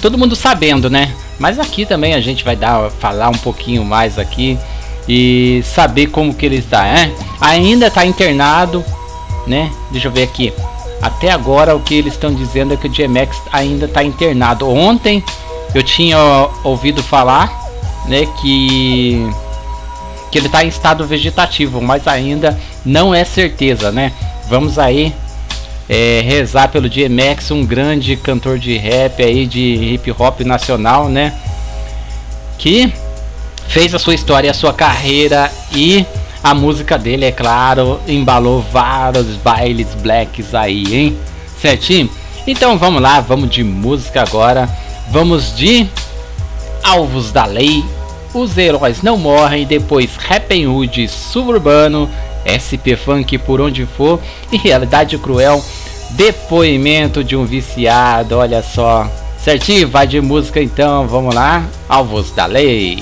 Todo mundo sabendo, né? Mas aqui também a gente vai dar, falar um pouquinho mais aqui e saber como que ele está, é? Ainda está internado, né? Deixa eu ver aqui. Até agora o que eles estão dizendo é que o GMX ainda está internado. Ontem eu tinha ouvido falar, né, que que ele está em estado vegetativo, mas ainda não é certeza, né? Vamos aí é, rezar pelo DMX, um grande cantor de rap aí, de hip hop nacional, né? Que fez a sua história, a sua carreira e a música dele, é claro, embalou vários bailes blacks aí, hein? Certinho? Então vamos lá, vamos de música agora. Vamos de Alvos da Lei, Os Heróis Não Morrem, depois Happy Hood Suburbano, SP Funk por onde for e Realidade Cruel, depoimento de um viciado, olha só. Certinho? Vai de música então, vamos lá. Alvos da Lei.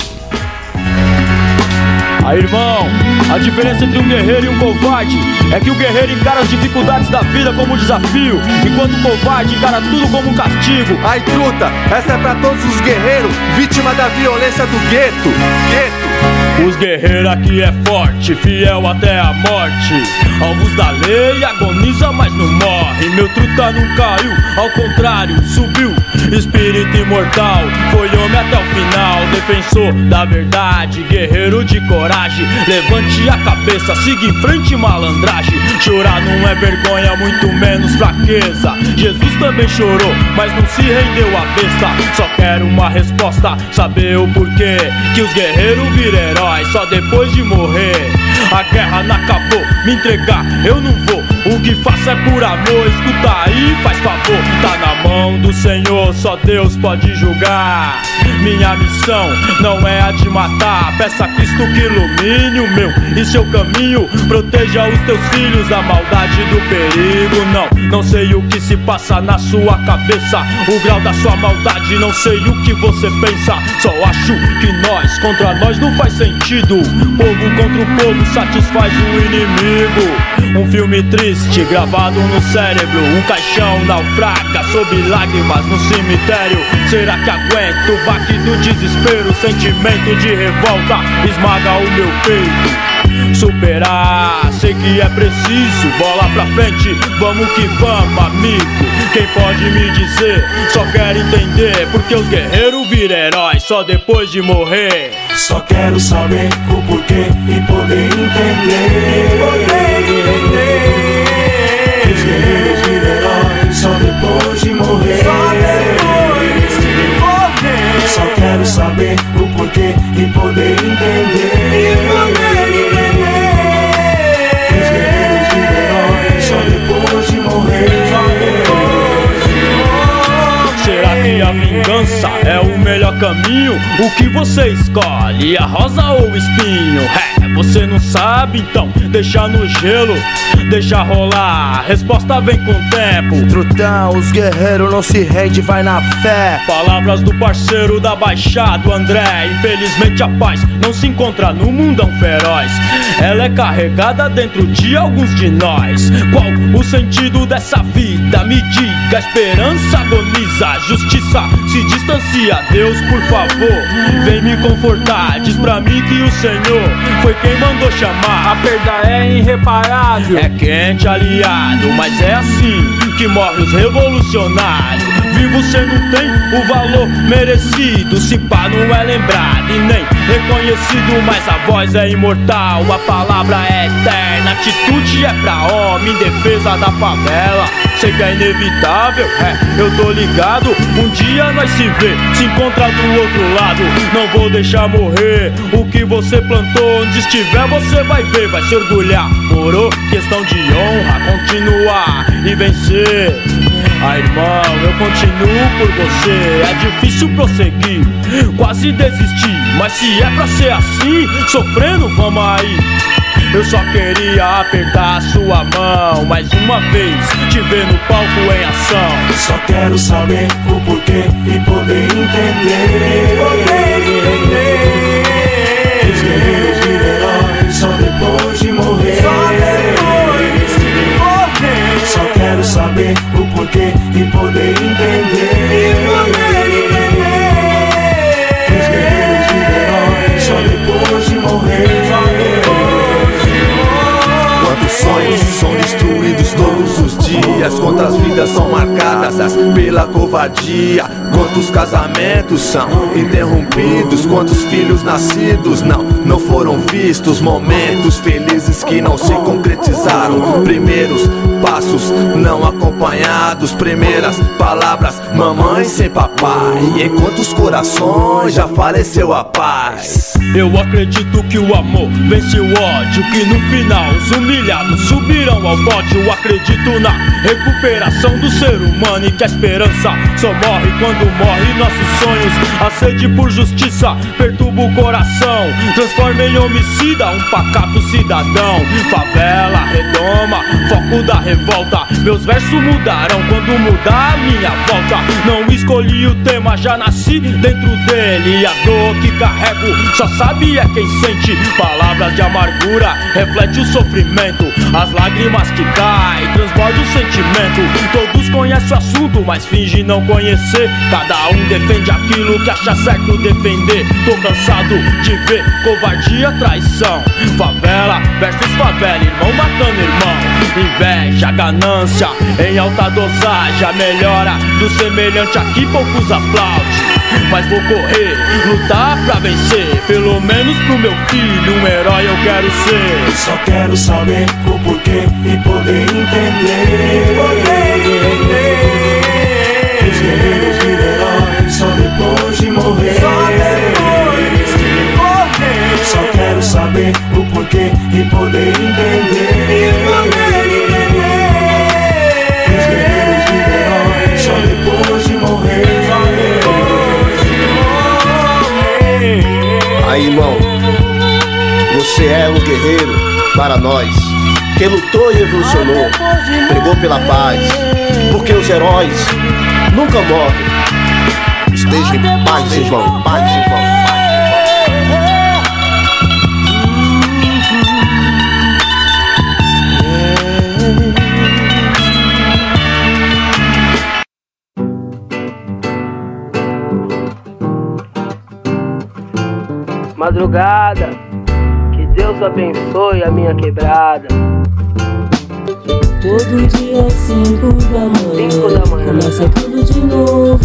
Aí, irmão, a diferença entre um guerreiro e um covarde é que o guerreiro encara as dificuldades da vida como um desafio, enquanto o covarde encara tudo como um castigo. Ai, truta, essa é pra todos os guerreiros, vítima da violência do gueto. Gueto. Os guerreiros aqui é forte, fiel até a morte. Alvos da lei agoniza, mas não morre. Meu truta não caiu, ao contrário, subiu. Espírito imortal, foi homem até o final. Defensor da verdade, guerreiro de coragem. Levante a cabeça, siga em frente, malandragem. Chorar não é vergonha, muito menos fraqueza. Jesus também chorou, mas não se rendeu à besta. Só quero uma resposta, saber o porquê que os guerreiros viram só depois de morrer. A guerra não acabou, me entregar eu não vou. O que faço é por amor, escuta aí, faz favor. Tá na mão do Senhor, só Deus pode julgar. Minha missão não é a de matar. Peça a Cristo que ilumine o meu e seu caminho. Proteja os teus filhos da maldade e do perigo. Não, não sei o que se passa na sua cabeça. O grau da sua maldade, não sei o que você pensa. Só acho que nós contra nós não faz sentido. Povo contra o povo satisfaz o inimigo. Um filme triste gravado no cérebro. Um caixão naufraga sob lágrimas no cemitério. Será que aguento o baque do desespero? Sentimento de revolta esmaga o meu peito. Superar, sei que é preciso. Bola pra frente, vamos que vamos, amigo. Quem pode me dizer? Só quero entender. Porque os guerreiros viram heróis só depois de morrer. Só quero saber o porquê e poder entender. Os guerreiros viram heróis só depois de morrer. Só quero saber o porquê e poder entender. Que os guerreiros viram heróis só depois de morrer. Será que a vingança é o melhor caminho? O que você escolhe, a rosa ou o espinho? É, você não sabe, então deixa no gelo, deixa rolar. Resposta vem com o tempo. Trutão, os guerreiros não se rendem, vai na fé. Palavras do parceiro da Baixada, André. Infelizmente a paz não se encontra no mundão feroz. Ela é carregada dentro de alguns de nós. Qual o sentido dessa vida? Me diga, a esperança agoniza, a justiça se distancia. Deus, por favor, vem me confortar. Diz pra mim que o Senhor foi quem mandou chamar. A perda é irreparável, é quente aliado, mas é assim que morrem os revolucionários. Vivo cê não tem o valor merecido. Se pá não é lembrado e nem reconhecido, mas a voz é imortal, a palavra é eterna. Atitude é pra homem em defesa da favela. Sei que é inevitável, é, eu tô ligado. Um dia nós se vê, se encontra do outro lado. Não vou deixar morrer o que você plantou. Onde estiver, você vai ver, vai se orgulhar. Morou? Questão de honra, continuar e vencer. Ah, irmão, eu continuo por você. É difícil prosseguir, quase desisti. Mas se é pra ser assim, sofrendo, vamos aí. Eu só queria apertar a sua mão mais uma vez, te ver no palco em ação. Só quero saber o porquê e poder entender. Que os guerreiros viram heróis só depois de morrer. Só quero saber o porquê e poder entender. Sonhos são destruídos todos os dias? Quantas vidas são marcadas pela covardia? Quantos casamentos são interrompidos? Quantos filhos nascidos não, não foram vistos? Momentos felizes que não se concretizaram. Primeiros passos não acompanhados. Primeiras palavras, mamãe sem papai. E em quantos corações já faleceu a paz? Eu acredito que o amor vence o ódio Que no final os humilhados subirão ao pódio acredito na recuperação do ser humano E que a esperança só morre quando morre nossos sonhos. A sede por justiça perturba o coração. Transforma em homicida um pacato cidadão. Favela, redoma, foco da revolta. Meus versos mudarão quando mudar a minha volta. Não escolhi o tema, já nasci dentro dele. A dor que carrego só sabe é quem sente. Palavras de amargura reflete o sofrimento. As lágrimas que caem transborda o sentimento. Todos conhecem o assunto, mas finge não conhecer Cada um defende aquilo que acha certo defender Tô cansado de ver covardia, traição Favela versus favela, irmão matando irmão Inveja, ganância em alta dosagem A melhora do semelhante aqui poucos aplaudem mas vou correr, lutar pra vencer. Pelo menos pro meu filho, um herói eu quero ser. Só quero saber o porquê e poder entender. Poder entender. Saber o porquê e poder entender. E poder entender. Os guerreiros viram heróis só depois de morrer. Aí, irmão, você é um guerreiro para nós, que lutou e evolucionou, pregou pela paz, porque os heróis nunca morrem. Esteja em paz, irmão, paz, irmão. Madrugada, que Deus abençoe a minha quebrada. Todo dia 5 da manhã, Cinco da manhã. começa tudo de novo.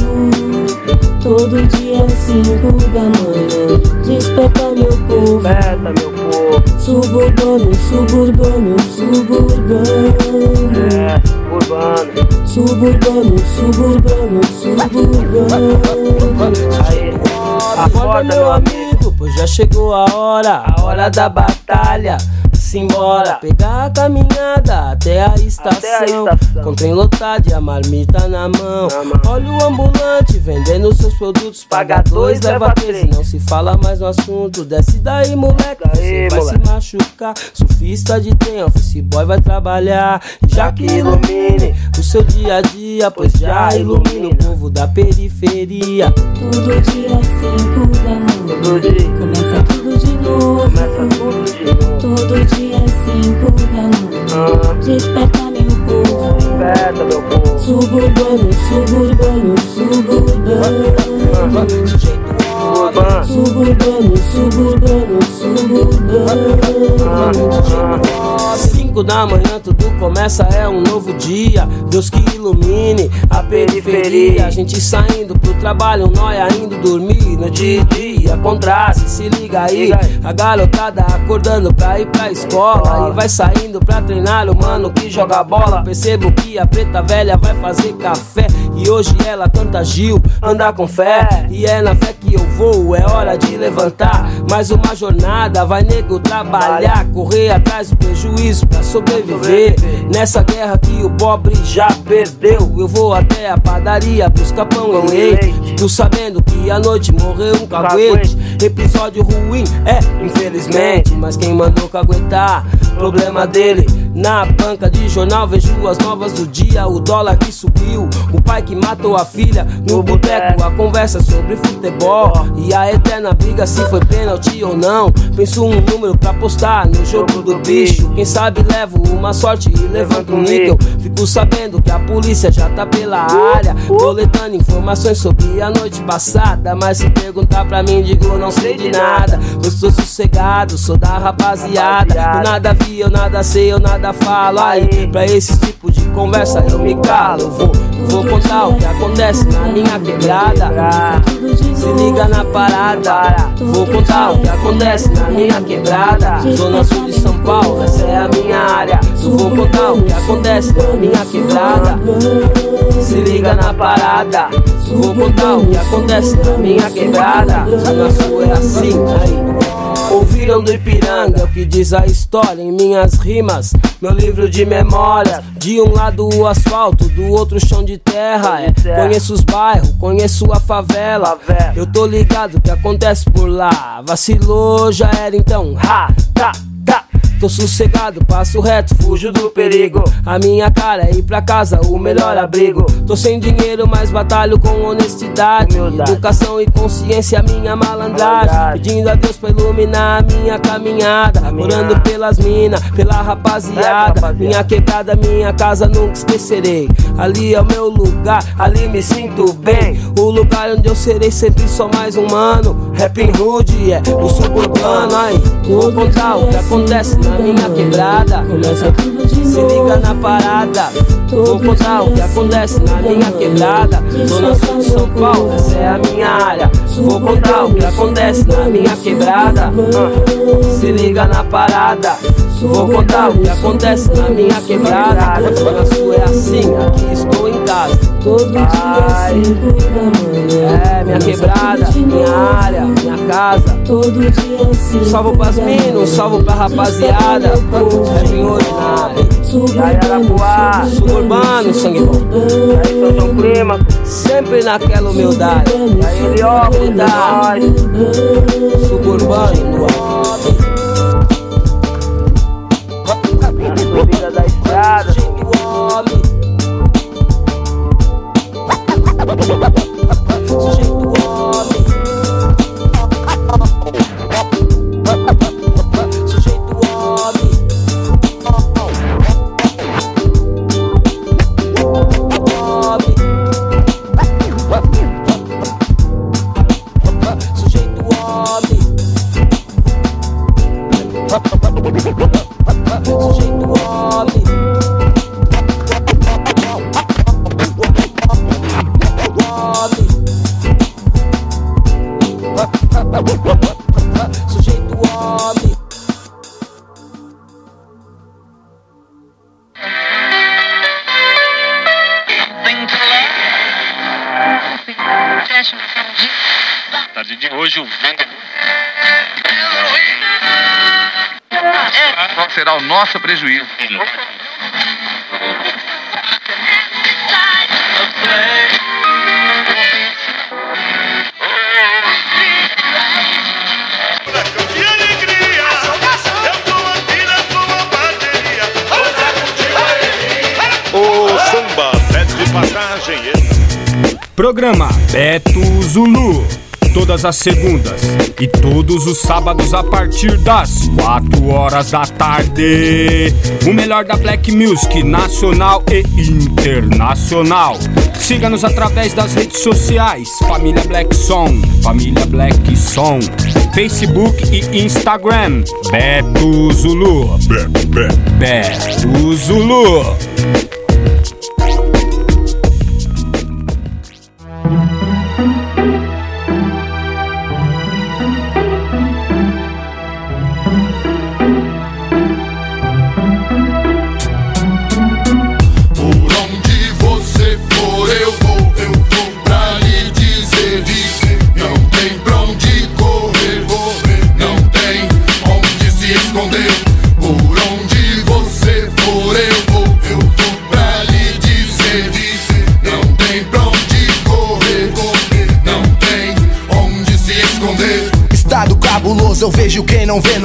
Todo dia 5 da manhã, desperta meu povo. Desperta meu povo. Suburbano, suburbano, suburbano. É, urbano. Suburbano, suburbano, suburbano. Aí, Acorda, meu amigo, já chegou a hora, a hora da batalha. Simbora, pegar a caminhada até a estação. Com trem lotado e a marmita na mão. Olha o ambulante vendendo seus produtos. Paga dois, leva três. Não se fala mais no assunto. Desce daí, moleque. Você vai se machucar. Surfista de trem, office boy vai trabalhar. Já que ilumine o seu dia a dia, pois já ilumina o povo da periferia. Todo dia 5 da manhã, começa tudo de novo. Todo dia 5 da manhã, desperta meu povo. Desperta meu povo. Suburbano, suburbano, suburbano. Suburbano, suburbano, suburbano. 5 da manhã tudo começa, é um novo dia. Deus que ilumine a periferia. A gente saindo pro trabalho, nós indo dormir no dia a dia. Contraste, se liga aí. A garotada acordando pra ir pra escola. E vai saindo pra treinar o mano que joga bola. Percebo que a preta velha vai fazer café. E hoje ela canta Gil, anda com fé. E é na fé que eu vou, é hora de levantar. Mais uma jornada, vai nego trabalhar. Correr atrás do prejuízo pra sobreviver. Nessa guerra que o pobre já perdeu. Eu vou até a padaria buscar pão e leite. Tu sabendo que à noite morreu um caguete. Episódio ruim, é, infelizmente. Mas quem mandou caguetar, problema dele. Na banca de jornal vejo as novas do dia. O dólar que subiu, o pai que matou a filha. No boteco, a conversa sobre futebol. E a eterna briga se foi pênalti ou não. Penso um número pra postar no jogo do bicho. Quem sabe levo uma sorte e levanto um níquel. Fico sabendo que a polícia já tá pela área. Coletando informações sobre a noite passada. Mas se perguntar pra mim, digo não sei de nada. Eu sou sossegado, sou da rapaziada. Eu nada vi, eu nada sei, eu nada nada falo. Aí, pra esse tipo de conversa eu me calo. Vou, vou contar o que acontece na minha quebrada. Se liga na parada. Vou contar o que acontece na minha quebrada. Zona Sul de São Paulo, essa é a minha área. Vou contar o que acontece na minha quebrada. Se liga na parada. Vou contar o que acontece na minha quebrada. Zona Sul é assim, aí. Ouviram do Ipiranga o que diz a história em minhas rimas. Meu livro de memória. De um lado o asfalto, do outro chão de terra. É. Conheço os bairros, conheço a favela. Eu tô ligado o que acontece por lá. Vacilou, já era então. Ha, tá. Tô sossegado, passo reto, fujo do perigo. A minha cara é ir pra casa, o melhor abrigo. Tô sem dinheiro, mas batalho com honestidade. Educação e consciência, minha malandragem. Pedindo a Deus pra iluminar a minha caminhada. Orando pelas minas, pela rapaziada. Minha quebrada, minha casa, nunca esquecerei. Ali é o meu lugar, ali me sinto bem. O lugar onde eu serei sempre só mais um mano. Rapping Hood, é o suburbano. Aí, vou contar o que acontece na minha quebrada. Se liga na parada. Vou contar o que acontece na minha quebrada. Zona Sul de São Paulo, essa é a minha área. Vou contar o que acontece na minha quebrada. Ah, Se liga na parada. Vou contar o que acontece na minha quebrada. Zona Sul é assim, aqui estou em casa. Ai, é minha quebrada, minha área, minha casa. Salvo pras minas, salvo pra rapaziada. Rap ordinário. Jaiarapuá, suburbano, sangue bom. Aí São João Clima, sempre naquela humildade. Aí Heliópolis, suburbano, no. Na subida da estrada, Programa Beto Zulu. Todas as segundas e todos os sábados a partir das 4 horas da tarde. O melhor da Black Music nacional e internacional. Siga-nos através das redes sociais: Família Black Song, Família Black Song, Facebook e Instagram. Beto Zulu. Beto Zulu.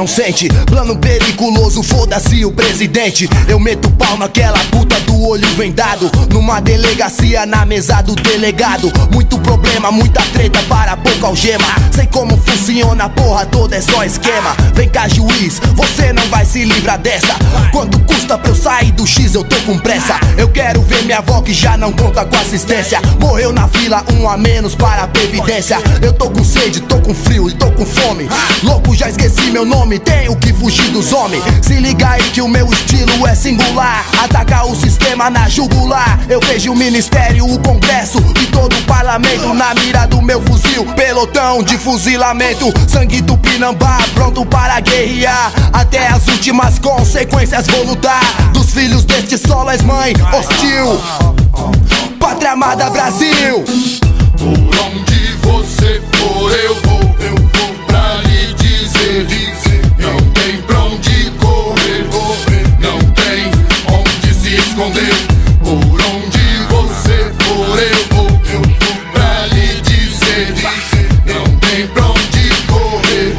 Não sente. Plano foda-se o presidente. Eu meto pau naquela puta do olho vendado. Numa delegacia na mesa do delegado. Muito problema, muita treta para pouca algema. Sei como funciona porra toda, é só esquema. Vem cá, juiz, você não vai se livrar dessa. Quanto custa pra eu sair do X? Eu tô com pressa. Eu quero ver minha avó que já não conta com assistência. Morreu na fila, um a menos para a previdência. Eu tô com sede, tô com frio e tô com fome. Louco, já esqueci meu nome. Tenho que fugir dos homens. Se liga aí que o meu estilo é singular. Atacar o sistema na jugular. Eu vejo o ministério, o congresso e todo o parlamento na mira do meu fuzil. Pelotão de fuzilamento, sangue do Pinambá, pronto para guerrear. Até as últimas consequências vou lutar. Dos filhos deste solo és mãe hostil. Pátria amada Brasil. Por onde você for, eu vou, eu vou pra lhe dizer, dizer. Esconder. Por onde você for, eu vou, eu vou pra lhe dizer. Não tem pra onde correr.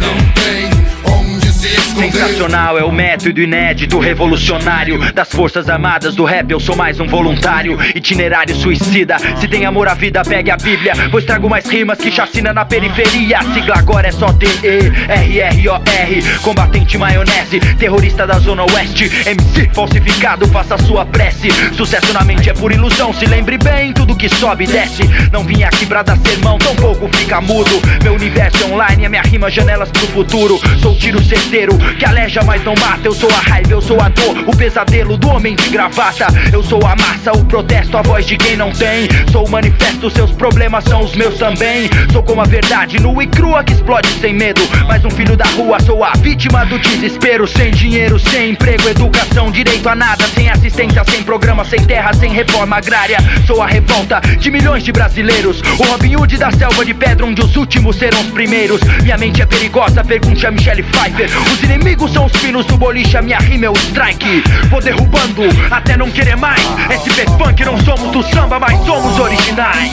Não tem onde se esconder. Sensacional é método inédito, revolucionário. Das forças armadas do rap, eu sou mais um voluntário. Itinerário suicida, se tem amor à vida, pegue a bíblia. Pois trago mais rimas que chacina na periferia. Sigla agora é só T-E-R-R-O-R Combatente maionese, terrorista da zona oeste. MC falsificado, faça sua prece. Sucesso na mente é por ilusão, se lembre bem Tudo que sobe e desce. Não vim aqui pra dar sermão, tampouco fica mudo. Meu universo é online, a minha rima janelas pro futuro. Sou tiro certeiro, que aleja mas não mata Eu sou a raiva, eu sou a dor, o pesadelo do homem de gravata. Eu sou a massa, o protesto, a voz de quem não tem. Sou o manifesto, seus problemas são os meus também. Sou como a verdade nua e crua que explode sem medo. Mais um filho da rua, sou a vítima do desespero. Sem dinheiro, sem emprego, educação, direito a nada Sem assistência, sem programa, sem terra, sem reforma agrária. Sou a revolta de milhões de brasileiros. O Robin Hood da selva de pedra onde os últimos serão os primeiros. Minha mente é perigosa, pergunte a Michelle Pfeiffer. Os inimigos são os pinos do boliche, a minha rima é o strike Vou derrubando até não querer mais SP Funk não somos do samba, mas somos originais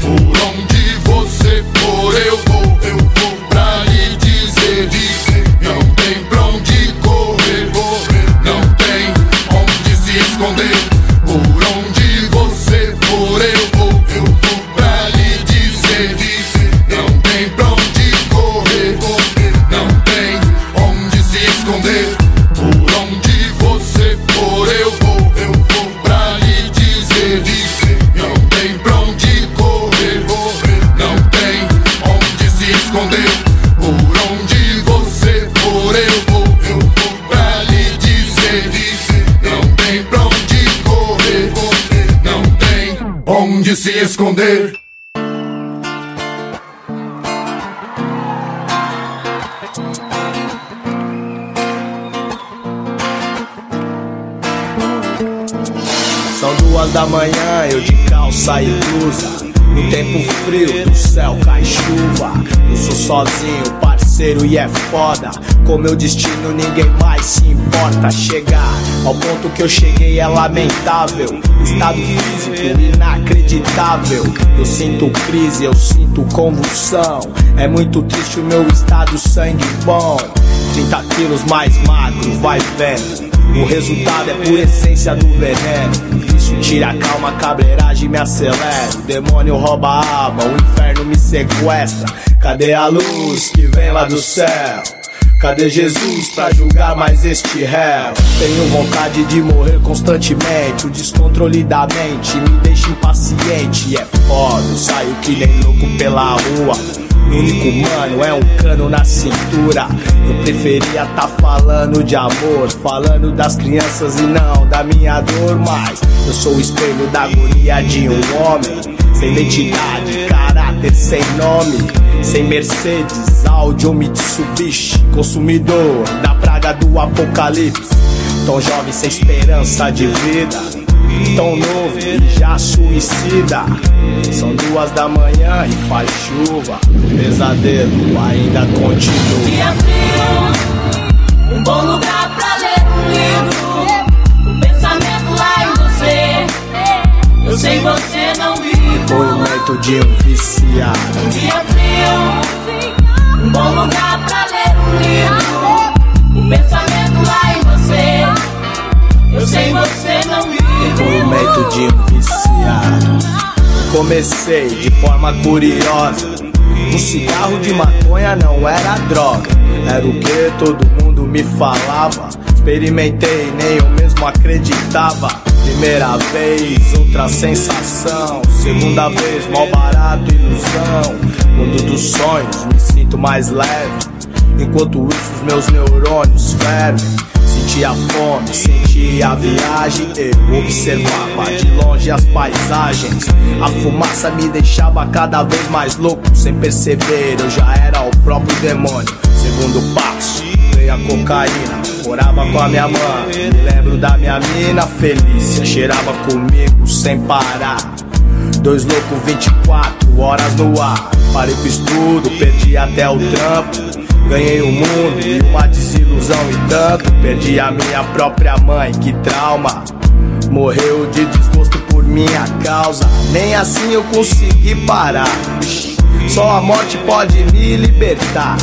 Por onde você for, eu vou, eu vou pra lhe dizer, dizer. Não tem pra onde correr, correr. Não tem onde se esconder. Se esconder. São duas da manhã, eu de calça e blusa. No tempo frio do céu cai chuva. Eu sou sozinho, parceiro, e é foda. Com meu destino ninguém mais se importa. Chegar ao ponto que eu cheguei é lamentável. Estado físico inacreditável. Eu sinto crise, eu sinto convulsão. É muito triste o meu estado, sangue bom. 30 quilos mais magro, vai vendo. O resultado é por essência do veneno. Isso tira a calma, a cabreiragem me acelera. O demônio rouba a alma, o inferno me sequestra. Cadê a luz que vem lá do céu? Cadê Jesus pra julgar mais este réu? Tenho vontade de morrer constantemente. O descontrole da mente me deixa impaciente. É foda, saio que nem louco pela rua. Único mano é um cano na cintura. Eu preferia tá falando de amor, falando das crianças e não da minha dor. Mas eu sou o espelho da agonia de um homem. Sem identidade, caráter sem nome. Sem Mercedes, Audi ou Mitsubishi. Consumidor da praga do apocalipse. Tão jovem sem esperança de vida. Tão novo e já suicida. São duas da manhã e faz chuva. Pesadelo ainda continua. Dia frio, um bom lugar pra ler um livro. O pensamento lá em você. Eu sei você não vive. Depoimento de um viciado. Dia frio, um bom lugar pra ler um livro. O pensamento lá em você. Eu sei você não vive. Depoimento de um viciado. Comecei de forma curiosa. Um cigarro de maconha não era droga. Era o que todo mundo me falava. Experimentei, nem eu mesmo acreditava. Primeira vez, outra sensação. Segunda vez, mal barato, ilusão. Mundo dos sonhos, me sinto mais leve. Enquanto isso, os meus neurônios fervem. Sentia fome, sentia a viagem. Eu observava de longe as paisagens. A fumaça me deixava cada vez mais louco. Sem perceber, eu já era o próprio demônio. Segundo passo, veio a cocaína. Morava com a minha mãe. Me lembro da minha mina Felícia. Cheirava comigo sem parar. Dois loucos 24 horas no ar. Parei com estudo, perdi até o trampo. Ganhei o mundo e uma desilusão e tanto. Perdi a minha própria mãe, que trauma. Morreu de desgosto por minha causa. Nem assim eu consegui parar. Só a morte pode me libertar.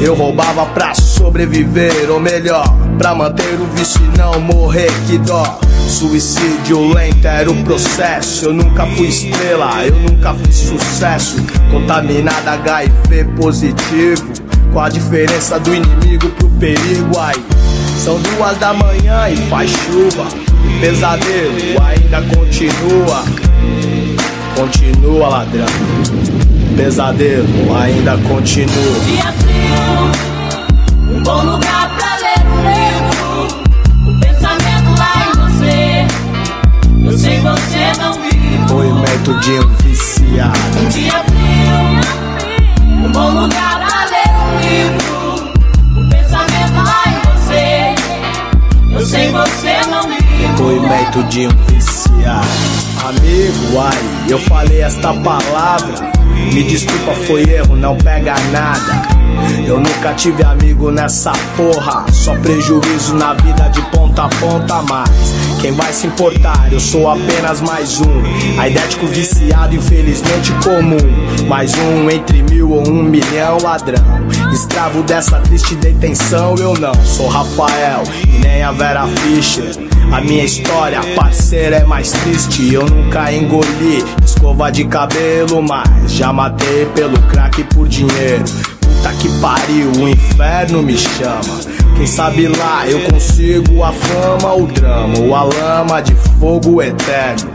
Eu roubava pra sobreviver, ou melhor, pra manter o vício e não morrer, que dó. Suicídio lento era o processo. Eu nunca fui estrela, eu nunca fiz sucesso. Contaminada HIV positivo. Qual a diferença do inimigo pro perigo aí? São duas da manhã e faz chuva. O pesadelo ainda continua. Continua ladrão. O pesadelo ainda continua. Dia frio, um bom lugar viu. Depoimento de um viciado. Um dia frio, um bom lugar pra ler um livro. O pensamento lá em você. Eu sei você não viu. Depoimento de um viciado. Amigo, ai, eu falei esta palavra. Me desculpa, foi erro, não pega nada. Eu nunca tive amigo nessa porra. Só prejuízo na vida de ponta a ponta, mas quem vai se importar? Eu sou apenas mais um. Aidético viciado, infelizmente comum. Mais um entre mil ou um milhão ladrão. Escravo dessa triste detenção, eu não sou Rafael e nem a Vera Fischer. A minha história, parceira, é mais triste. Eu nunca engoli escova de cabelo, mas já matei pelo crack por dinheiro. Puta que pariu, o inferno me chama. Quem sabe lá eu consigo a fama, o drama, ou a lama de fogo eterno.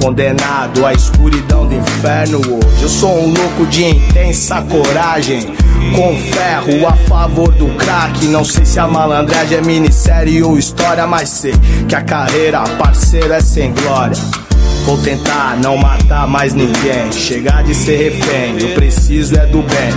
Condenado à escuridão do inferno hoje. Eu sou um louco de intensa coragem. Com ferro a favor do crack. Não sei se a malandragem é minissérie ou história, mas sei que a carreira, parceiro, é sem glória. Vou tentar não matar mais ninguém. Chegar de ser refém, eu preciso é do bem.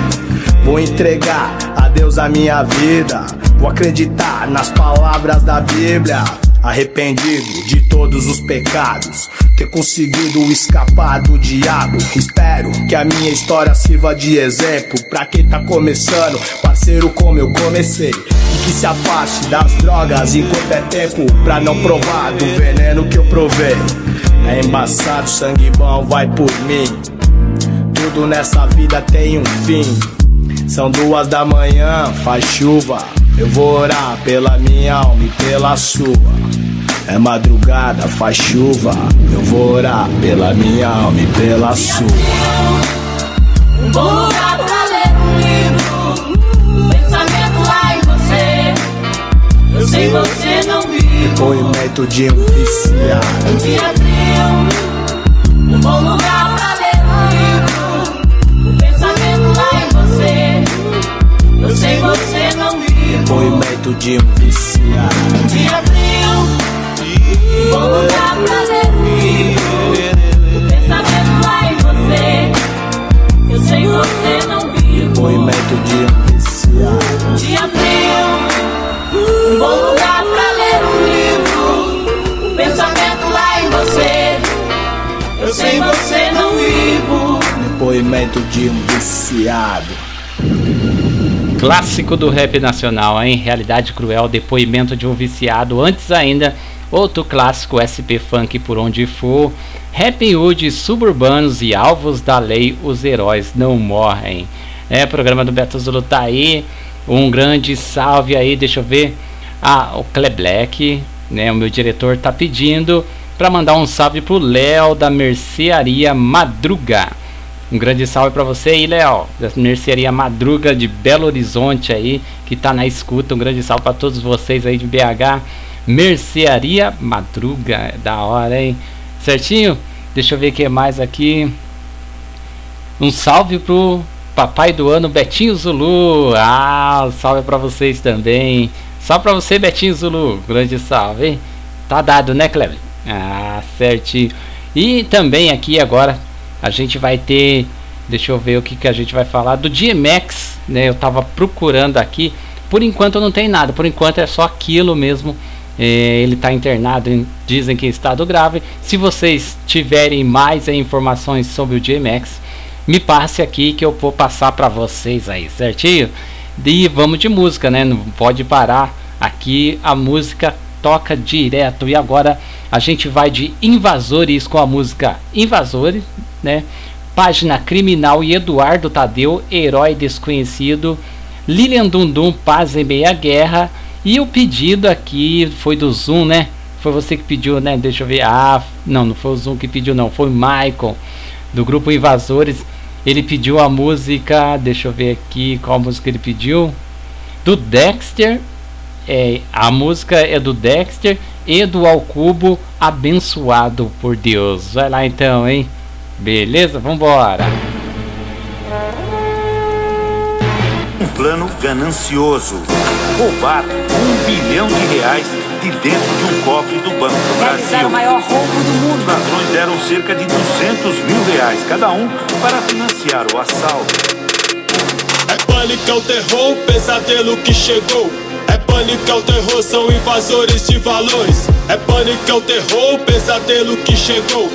Vou entregar a Deus a minha vida. Vou acreditar nas palavras da Bíblia. Arrependido de todos os pecados, ter conseguido escapar do diabo. Espero que a minha história sirva de exemplo pra quem tá começando, parceiro como eu comecei. E que se afaste das drogas enquanto é tempo pra não provar do veneno que eu provei. É embaçado, sangue bom vai por mim. Tudo nessa vida tem um fim. São duas da manhã, faz chuva. Eu vou orar pela minha alma e pela sua. É madrugada, faz chuva. Eu vou orar pela minha alma e pela sua. Um bom lugar pra ler um livro. O pensamento lá em você. Eu sei você não viu. Depoimento de um viciado. Um dia frio. Um bom lugar pra ler um livro. O pensamento lá em você. Eu sei você Depoimento de um viciado. Um dia frio. Um bom lugar pra ler um livro. O pensamento lá em você. Eu sei você não viu. Depoimento de um viciado. Um dia frio. Um bom lugar pra ler um livro. O pensamento lá em você. Eu sei você não vivo. Depoimento de um viciado. Clássico do rap nacional, hein? Realidade cruel, depoimento de um viciado. Antes ainda, outro clássico SP Funk por onde for. Happy Hood, suburbanos e alvos da lei, os heróis não morrem. É, programa do Beto Zulu tá aí. Um grande salve aí, deixa eu ver. Ah, o Cle Black, né? O meu diretor tá pedindo para mandar um salve pro Léo da Mercearia Madruga. Um grande salve para você aí, Léo, da Mercearia Madruga de Belo Horizonte aí, que tá na escuta. Um grande salve para todos vocês aí de BH. Mercearia Madruga, da hora, hein? Certinho? Deixa eu ver o que mais aqui. Um salve pro papai do ano Betinho Zulu. Ah, salve para vocês também. Só para você, Betinho Zulu. Grande salve, hein? Tá dado, né, Cleber? Ah, certinho. E também aqui agora a gente vai ter, deixa eu ver o que, que a gente vai falar do DMX, né? Eu tava procurando aqui. Por enquanto não tem nada, por enquanto é só aquilo mesmo. É, ele está internado, em, dizem que em estado grave. Se vocês tiverem mais informações sobre o DMX, me passe aqui que eu vou passar para vocês aí, certinho? E vamos de música, né? Não pode parar. Aqui a música toca direto. E agora a gente vai de Invasores com a música Invasores, né? Página Criminal e Eduardo Tadeu, Herói Desconhecido. Lilian Dundum, Paz em Meia Guerra. E o pedido aqui foi do Zoom, né? Foi você que pediu, né? Deixa eu ver. Ah, não, não foi o Zoom que pediu, não. Foi o Michael, do grupo Invasores. Ele pediu a música. Deixa eu ver aqui qual música ele pediu. Do Dexter. É, a música é do Dexter e do Alcubo, abençoado por Deus. Vai lá então, hein? Beleza? Vambora. Um plano ganancioso. Roubar um bilhão de reais de dentro de um cofre do Banco do Brasil. o maior roubo do mundo. Os ladrões deram cerca de 200 mil reais cada um para financiar o assalto. É pânico, é o terror, o pesadelo que chegou. É pânico, é o terror, são invasores de valores. É pânico, é o terror, o pesadelo que chegou.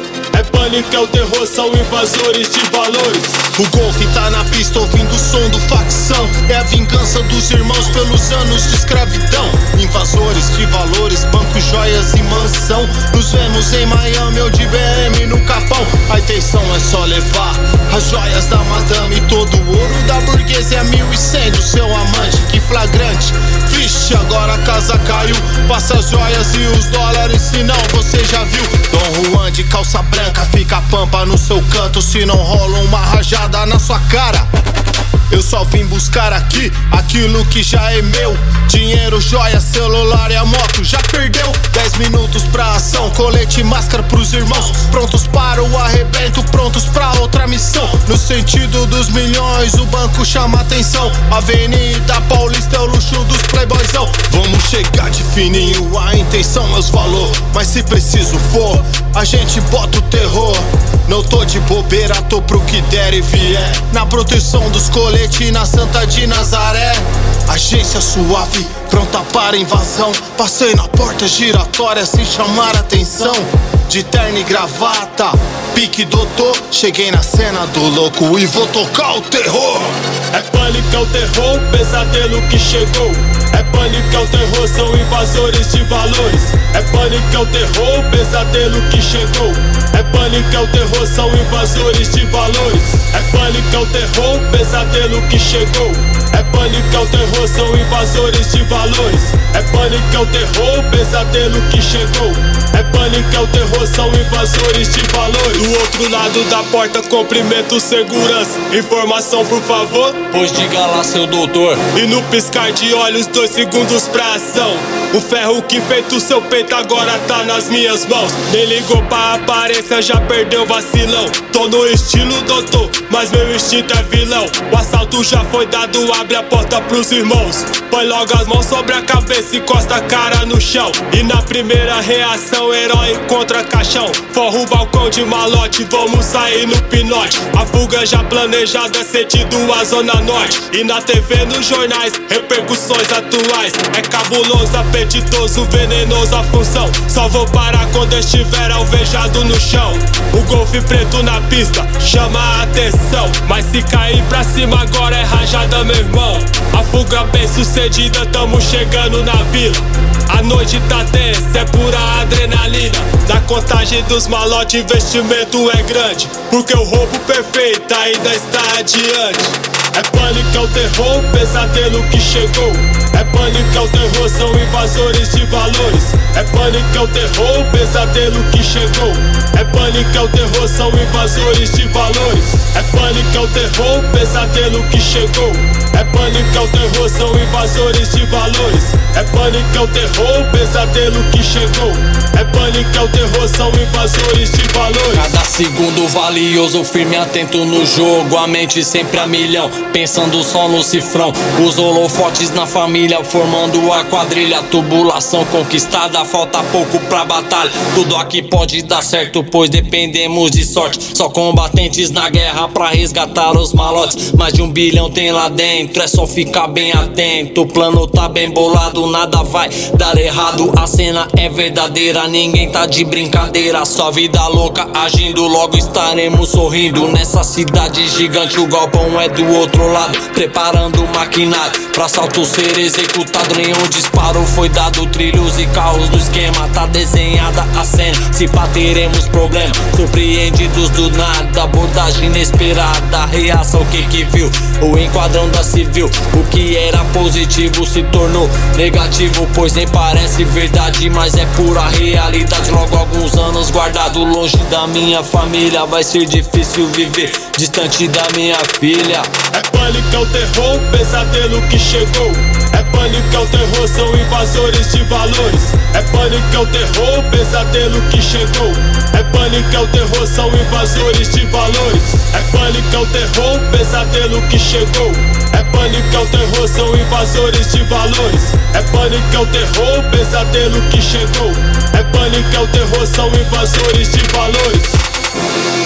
Pânico, é o terror, são invasores de valores. O golfe tá na pista ouvindo o som do facção. É a vingança dos irmãos pelos anos de escravidão. Invasores de valores, bancos, joias e mansão. Nos vemos em Miami ou de BM no Capão. A intenção é só levar as joias da madame. E todo o ouro da burguesia é mil e cem do seu amante. Que flagrante. Vixe, agora a casa caiu. Passa as joias e os dólares, se não você já viu. Dom Juan de calça branca fica pampa no seu canto. Se não rola uma rajada na sua cara. Eu só vim buscar aqui aquilo que já é meu. Dinheiro, joia, celular e a moto já perdeu. 10 minutos pra ação, colete e máscara pros irmãos. Prontos para o arrebento, prontos pra outra missão. No sentido dos milhões, o banco chama atenção. Avenida Paulista é o luxo dos playboyzão. Vamos chegar de fininho, a intenção é os valor. Mas se preciso for, a gente bota o terror. Não tô de bobeira, tô pro que der e vier. Na proteção dos coletes na Santa de Nazaré. Agência suave, pronta para invasão. Passei na porta giratória sem chamar atenção. De terno e gravata, pique doutor. Cheguei na cena do louco e vou tocar o terror. É pânico, é o terror, pesadelo que chegou. É pânico, é o terror, são invasores de valores. É pânico, é o terror, pesadelo que chegou. É pânico, é o terror, são invasores de valores. É pânico, é o terror, pesadelo que chegou. É pânico, é o terror, são invasores de valores. É pânico, é o terror, pesadelo que chegou. É pânico, é o terror, são invasores de valores. Do outro lado da porta, cumprimento segurança. Informação, por favor. Pois diga lá, seu doutor. E no piscar de olhos, dois segundos pra ação. O ferro que feito seu peito agora tá nas minhas mãos. Nem ligou pra aparência, já perdeu vacilão. Tô no estilo doutor, mas meu instinto é vilão. O assalto já foi dado, abre a porta pros irmãos. Põe logo as mãos sobre a cabeça e encosta a cara no chão. E na primeira reação, herói contra caixão. Forra o balcão de malote, vamos sair no pinote. A fuga já planejada, sentido a zona norte. E na TV, nos jornais, repercussões atuais. É cabuloso, apetitoso, venenoso a função. Só vou parar quando estiver alvejado no chão. O golfe preto na pista chama a atenção. Mas se cair pra cima agora é rajada, meu irmão. A fuga bem sucedida, tamo chegando na vila. A noite tá tensa, é pura adrenalina. Na contagem dos malotes, investimento é grande. Porque o roubo perfeito ainda está adiante. É pânico, é o terror, pesadelo que chegou. É pânico, é o terror, são invasores de valores. É pânico, é o terror, pesadelo que chegou. É pânico, é o terror, são invasores de valores. É pânico, é o terror, pesadelo que chegou. É pânico, é o terror, são invasores de valores. É pânico, é o terror, pesadelo que chegou. É pânico, é o terror, são invasores de valores. Cada segundo valioso, firme atento no jogo. A mente sempre a milhão, pensando só no cifrão. Os holofotes na família, formando a quadrilha. Tubulação conquistada, falta pouco pra batalha. Tudo aqui pode dar certo, pois dependemos de sorte. Só combatentes na guerra pra resgatar os malotes. Mais de um bilhão tem lá dentro, é só ficar bem atento. O plano tá bem bolado, nada vai dar errado. A cena é verdadeira, ninguém tá de brincadeira. Só vida louca agindo, logo estaremos sorrindo. Nessa cidade gigante, o galpão é do outro lado. Preparando o maquinário pra assalto ser executado. Nenhum disparo foi dado, trilhos e carros no esquema. Tá desenhada a cena, se pá teremos problema. Surpreendidos do nada, abordagem inesperada. Reação, quem que viu? O enquadrão da civil. O que era positivo se tornou negativo, pois nem parece verdade, mas é pura realidade. Logo alguns anos guardado longe da minha família, vai ser difícil viver distante da minha filha. É pânico, é o terror, pesadelo que chegou. É pânico, é o terror, são invasores de valores. É pânico, é o terror, pesadelo que chegou. É pânico, é o terror, são invasores de valores. É pânico, é o terror, pesadelo que chegou. É pânico, é o terror, são invasores de valores. É pânico, é o terror, pesadelo que chegou. Pânico, é o terror, são invasores de valores.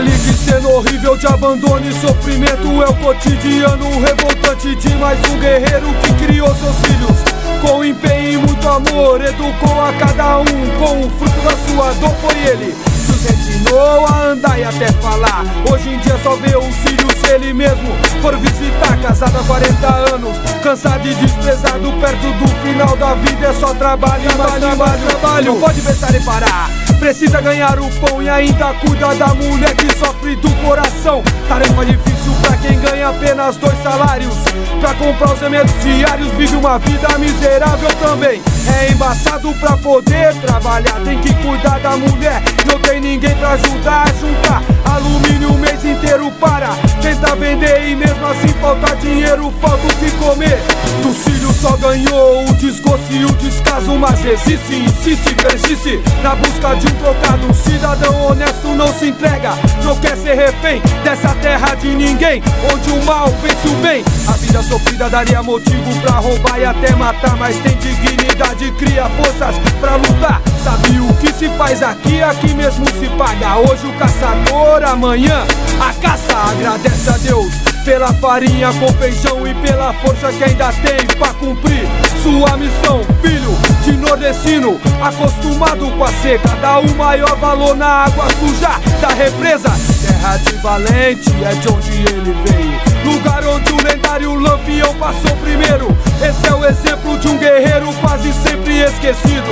De cena horrível de abandono e sofrimento. É o cotidiano revoltante de mais um guerreiro que criou seus filhos Com empenho e muito amor, educou a cada um Com o fruto da sua dor. Foi ele que os ensinou a andar e até falar. Hoje em dia só vê os filhos se ele mesmo for visitar. Casado há 40 anos, cansado e desprezado Perto do final da vida. É só trabalho, mais trabalho, trabalho. Não pode pensar em parar Precisa ganhar o pão e ainda cuida da mulher que sofre do coração. Tarefa difícil pra quem ganha apenas dois salários. Pra comprar os remédios diários, vive uma vida miserável também. É embaçado pra poder trabalhar, tem que cuidar da mulher. Não tem ninguém pra ajudar a juntar alumínio o mês inteiro para. Tenta vender e mesmo assim falta dinheiro, falta o que comer. Do filho só ganhou o desgosto e o descaso, mas resiste, insiste, persiste na busca de um trocado. Um cidadão honesto não se entrega, não quer ser refém dessa terra de ninguém, onde o mal vence o bem. A vida sofrida daria motivo pra roubar e até matar, mas tem dignidade, cria forças pra lutar. Sabe o que se faz aqui, aqui mesmo se paga. Hoje o caçador, amanhã a caça. Agradece a Deus pela farinha com feijão e pela força que ainda tem pra cumprir sua missão. Filho de nordestino, acostumado com a seca, dá o maior valor na água suja da represa. Terra de valente é de onde ele veio. Lugar onde o lendário lampião passou primeiro. Esse é o exemplo de um guerreiro quase sempre esquecido.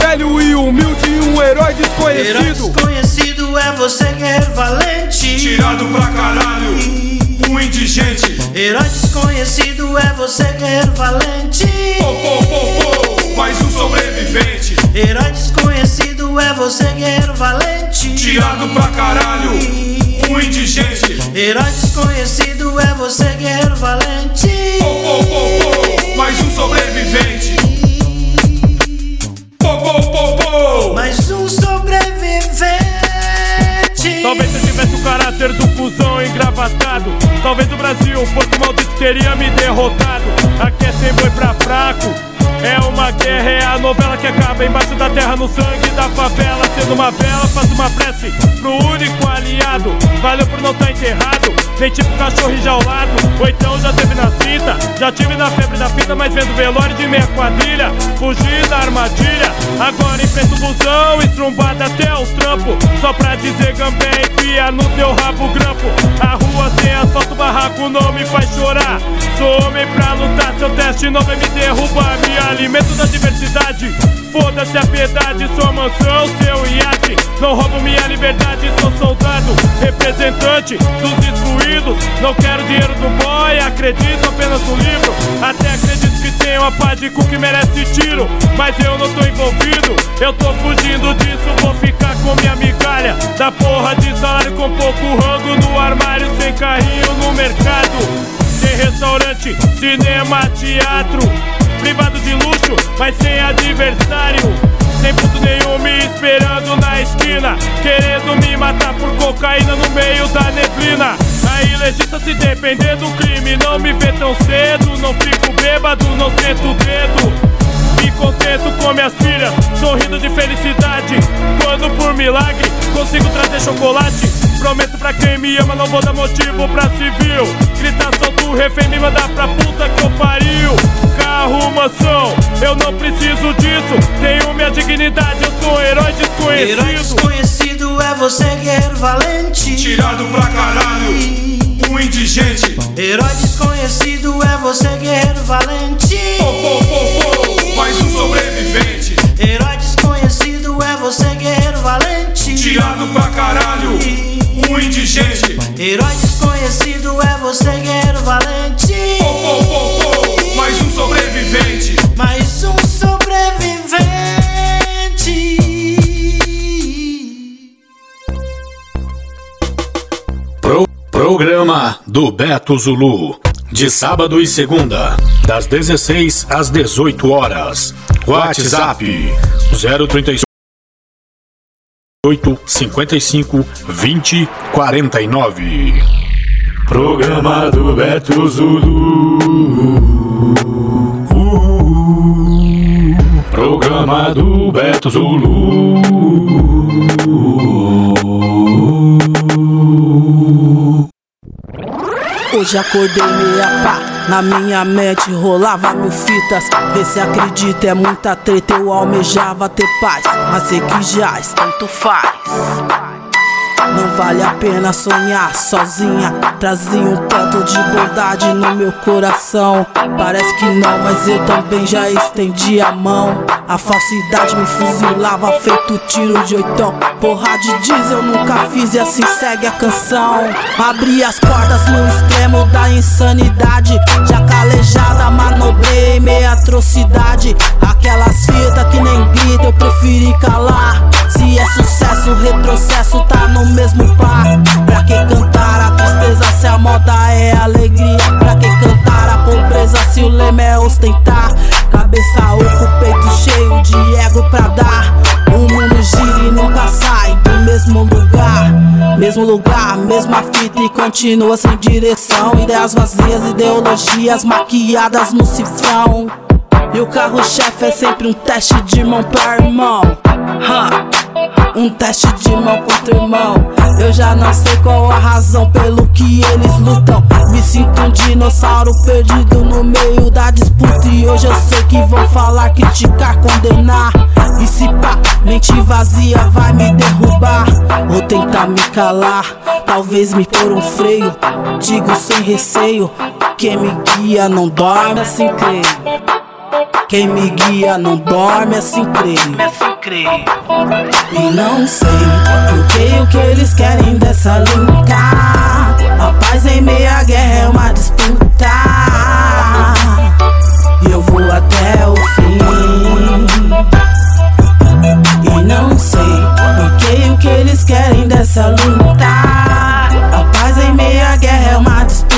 Velho e humilde, um herói desconhecido. Herói desconhecido é você guerreiro valente. Tirado pra caralho. Um indigente. Herói desconhecido é você guerreiro valente. Pô, pô, pô, pô, mais um sobrevivente. Herói desconhecido é você guerreiro valente. Tirado pra caralho. Um indigente. Herói desconhecido é você guerreiro valente. Pô, pô, pô, pô, mais um sobrevivente. Pô, pô, pô, pô. Mais um sobrevivente. Talvez eu tivesse o caráter do cuzão engravatado. Talvez o Brasil, porco maldito, teria me derrotado. Aqui é sem boi pra fraco. É uma guerra, é a novela que acaba embaixo da terra, no sangue da favela. Sendo uma vela, faço uma prece pro único aliado. Valeu por não estar tá enterrado, vem tipo cachorro enjaulado. Ou então já teve na cinta, já tive na febre da fita, mas vendo velório de meia quadrilha. Fugi da armadilha, agora enfrento o busão, estrumbado até os trampos. Só pra dizer gambé, enfia no teu rabo grampo. A rua sem asfalto, barraco não me faz chorar. Sou homem pra lutar, seu teste não vai me derrubar, minha alimento da diversidade. Foda-se a piedade, sua mansão, seu iate. Não roubo minha liberdade, sou soldado, representante dos excluídos. Não quero dinheiro do boy, acredito apenas no livro. Até acredito que tem uma pá de cu que merece tiro. Mas eu não tô envolvido, eu tô fugindo disso. Vou ficar com minha migalha da porra de salário com pouco rango no armário, sem carrinho no mercado. Sem restaurante, cinema, teatro Privado de luxo, mas sem adversário. Sem puto nenhum me esperando na esquina Querendo me matar por cocaína no meio da neblina. Aí legista se depender do crime Não me vê tão cedo, não fico bêbado, não sento o dedo. Me contento com minhas filhas, sorrindo de felicidade. Quando por milagre consigo trazer chocolate, prometo pra quem me ama, não vou dar motivo pra civil. Gritar solto, refém, me mandar pra puta que eu pariu. Carro, mansão, eu não preciso disso. Tenho minha dignidade, eu sou um herói desconhecido. Herói desconhecido é você, guerreiro valente. Tirado pra caralho um indigente. Herói desconhecido é você, guerreiro valente. Pô, pô, pô, pô, mais um sobrevivente. Herói desconhecido é você, guerreiro valente. Tirado pra caralho, indigente. Herói desconhecido é você, guerreiro valente. Pô, pô, pô, mais um sobrevivente. Mais um sobrevivente. Pro, programa do Beto Zulu. De sábado e segunda, das 16 às 18 horas. WhatsApp 038 55 20 49. Programa do Beto Zulu. Uh, programa do Beto Zulu. Hoje acordei meia pá, na minha mente rolava mil fitas. Vê se acredita, é muita treta, eu almejava ter paz. Mas sei que já tanto faz. Não vale a pena sonhar sozinha. Trazia um tanto de bondade no meu coração. Parece que não, mas eu também já estendi a mão. A falsidade me fuzilava, feito tiro de oitão. Porra de diesel nunca fiz e assim segue a canção. Abri as portas no extremo da insanidade. Já calejada, manobrei meia atrocidade. Aquelas sucesso, tá no mesmo par. Pra que cantar a tristeza se a moda é alegria? Pra que cantar a pobreza se o lema é ostentar? Cabeça oco, peito cheio de ego pra dar. O mundo gira e nunca sai do mesmo lugar. Mesmo lugar, mesma fita e continua sem direção. Ideias vazias, ideologias maquiadas no cifrão. E o carro-chefe é sempre um teste de mão pra irmão. Huh. Um teste de mão contra irmão. Eu já não sei qual a razão pelo que eles lutam. Me sinto um dinossauro perdido no meio da disputa. E hoje eu sei que vão falar, criticar, condenar. E se pá, mente vazia vai me derrubar. Ou tentar me calar, talvez me pôr um freio. Digo sem receio: quem me guia não dorme assim creio. Quem me guia não dorme assim creio. E não sei por que o que eles querem dessa luta. A paz em meia guerra é uma disputa. E eu vou até o fim. E não sei por que o que eles querem dessa luta. A paz em meia guerra é uma disputa.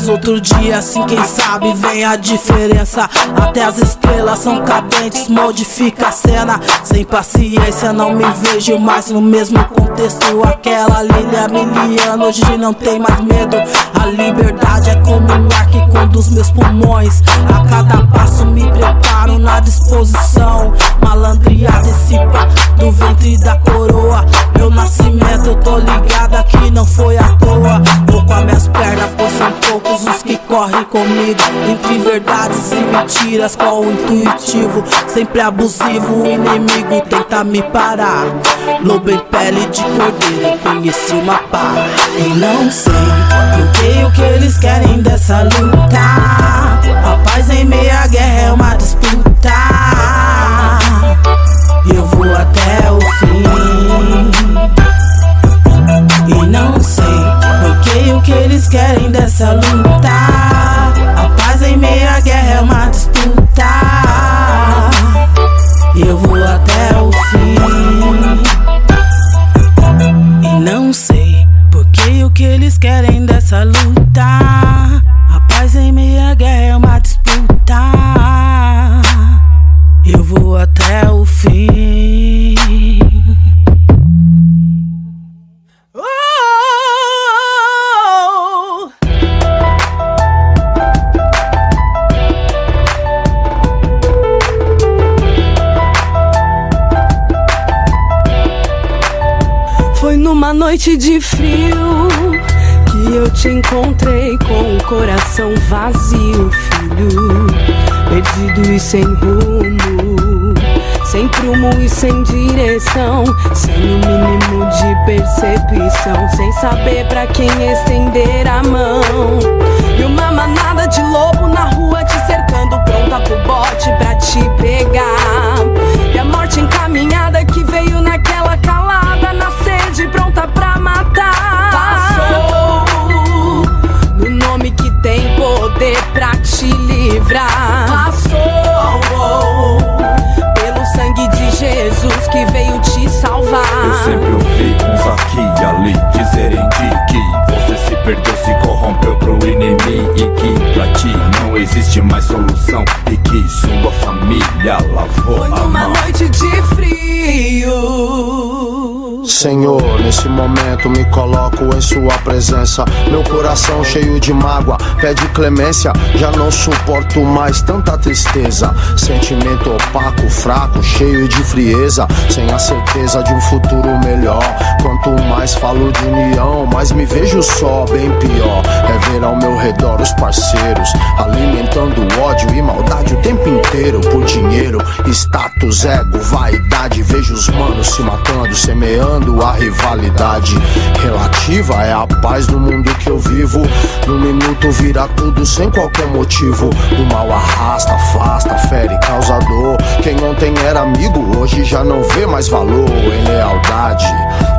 Mas outro dia, assim, quem sabe, vem a diferença. Até as estrelas são cadentes, modifica a cena. Sem paciência, não me vejo mais no mesmo contexto. Aquela Lilia Miliana hoje não tem mais medo. A liberdade é como um ar que conduz meus pulmões. A cada passo me preparo na disposição. Malandria dissipa do ventre da coroa. Meu nascimento, eu tô ligada que não foi à toa. Com as minhas pernas, pois são poucos os que correm comigo. Entre verdades e mentiras, qual o intuitivo? Sempre abusivo, o inimigo tenta me parar. Lobo em pele de cordeiro conheci uma paz E não sei que o que eles querem dessa luta A paz em meia guerra é uma disputa E eu vou até o fim E não sei que o que eles querem dessa luta. A paz em meia guerra é uma disputa. Eu vou até o fim. E não sei por que o que eles querem dessa luta. A paz em meia guerra é uma disputa. Eu vou até noite de frio que eu te encontrei com o coração vazio, filho. Perdido e sem rumo, sem prumo e sem direção, sem o mínimo de percepção, sem saber pra quem estender a mão. E uma manada de lobo na rua te cercando, pronta pro bote pra te pegar. E a morte encaminhada que veio calada, pronta pra matar. Passou no nome que tem poder pra te livrar. Passou pelo sangue de Jesus que veio te salvar. Eu sempre ouvi uns aqui e ali dizerem de que você se perdeu, se corrompeu pro inimigo e que pra ti não existe mais solução e que sua família lavou Foi a numa mão. noite de frio. Senhor, nesse momento me coloco em sua presença. Meu coração cheio de mágoa, pede clemência. Já não suporto mais tanta tristeza. Sentimento opaco, fraco, cheio de frieza. Sem a certeza de um futuro melhor. Quanto mais falo de união, mais me vejo só, bem pior. É ver ao meu redor os parceiros alimentando ódio e maldade o tempo inteiro por dinheiro, status, ego, vaidade. Vejo os manos se matando, semeando a rivalidade relativa. É a paz do mundo que eu vivo. Num minuto vira tudo sem qualquer motivo. O mal arrasta, afasta, fere, causa dor. Quem ontem era amigo, hoje já não vê mais valor em lealdade,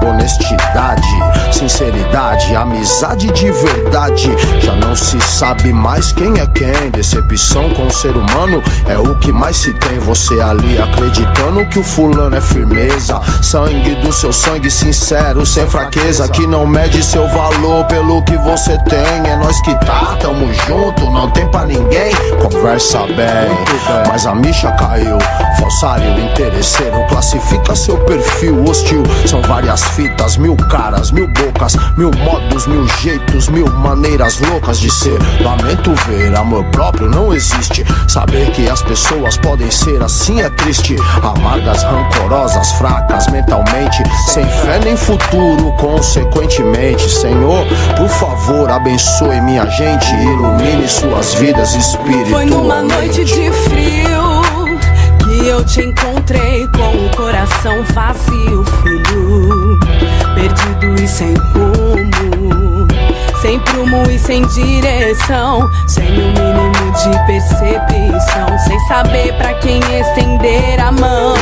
honestidade, sinceridade, amizade de verdade. Já não se sabe mais quem é quem. Decepção com o ser humano é o que mais se tem. Você ali acreditando que o fulano é firmeza. Sangue do seu sangue sincero, sem fraqueza. Que não mede seu valor pelo que você tem. É nós que tá, tamo junto, não tem pra ninguém. Conversa bem, mas a micha caiu. Falsário, interesseiro, classifica seu perfil hostil. São várias fitas, mil caras, mil bocas, mil modos, mil jeitos, mil maneiras loucas de ser. Lamento ver, amor próprio não existe. Saber que as pessoas podem ser assim é triste. Amargas, rancorosas, fracas mentalmente, sem fé nem futuro, consequentemente. Senhor, por favor, abençoe minha gente, ilumine suas vidas espiritualmente. Foi numa noite de frio que eu te encontrei com o coração vazio, filho. Perdido e sem rumo, sem prumo e sem direção, sem o mínimo de percepção, sem saber pra quem estender a mão.